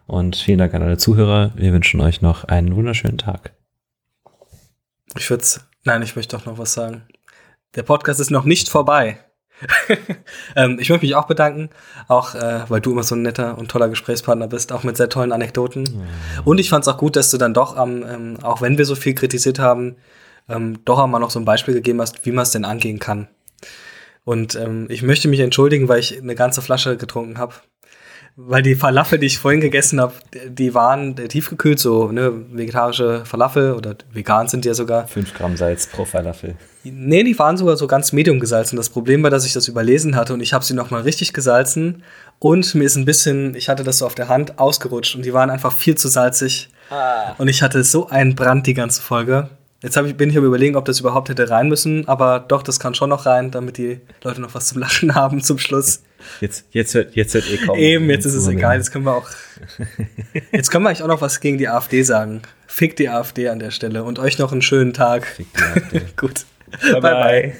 Und vielen Dank an alle Zuhörer. Wir wünschen euch noch einen wunderschönen Tag. Ich würde Nein, ich möchte doch noch was sagen. Der Podcast ist noch nicht vorbei. ähm, ich möchte mich auch bedanken, auch äh, weil du immer so ein netter und toller Gesprächspartner bist, auch mit sehr tollen Anekdoten. Und ich fand es auch gut, dass du dann doch, am, ähm, auch wenn wir so viel kritisiert haben, ähm, doch einmal noch so ein Beispiel gegeben hast, wie man es denn angehen kann. Und ähm, ich möchte mich entschuldigen, weil ich eine ganze Flasche getrunken habe. Weil die Falafel, die ich vorhin gegessen habe, die waren tiefgekühlt, so ne, vegetarische Falafel oder vegan sind die ja sogar. 5 Gramm Salz pro Falafel. Nee, die waren sogar so ganz medium gesalzen. Das Problem war, dass ich das überlesen hatte und ich habe sie noch mal richtig gesalzen und mir ist ein bisschen, ich hatte das so auf der Hand ausgerutscht und die waren einfach viel zu salzig und ich hatte so einen Brand die ganze Folge. Jetzt ich, bin ich am überlegen, ob das überhaupt hätte rein müssen, aber doch, das kann schon noch rein, damit die Leute noch was zum Lachen haben zum Schluss. Jetzt, jetzt hört, jetzt hört eh kaum. Eben, jetzt ist es egal, jetzt können wir auch, jetzt können wir eigentlich auch noch was gegen die AfD sagen. Fick die AfD an der Stelle und euch noch einen schönen Tag. Fick die AfD. Gut. Bye, bye.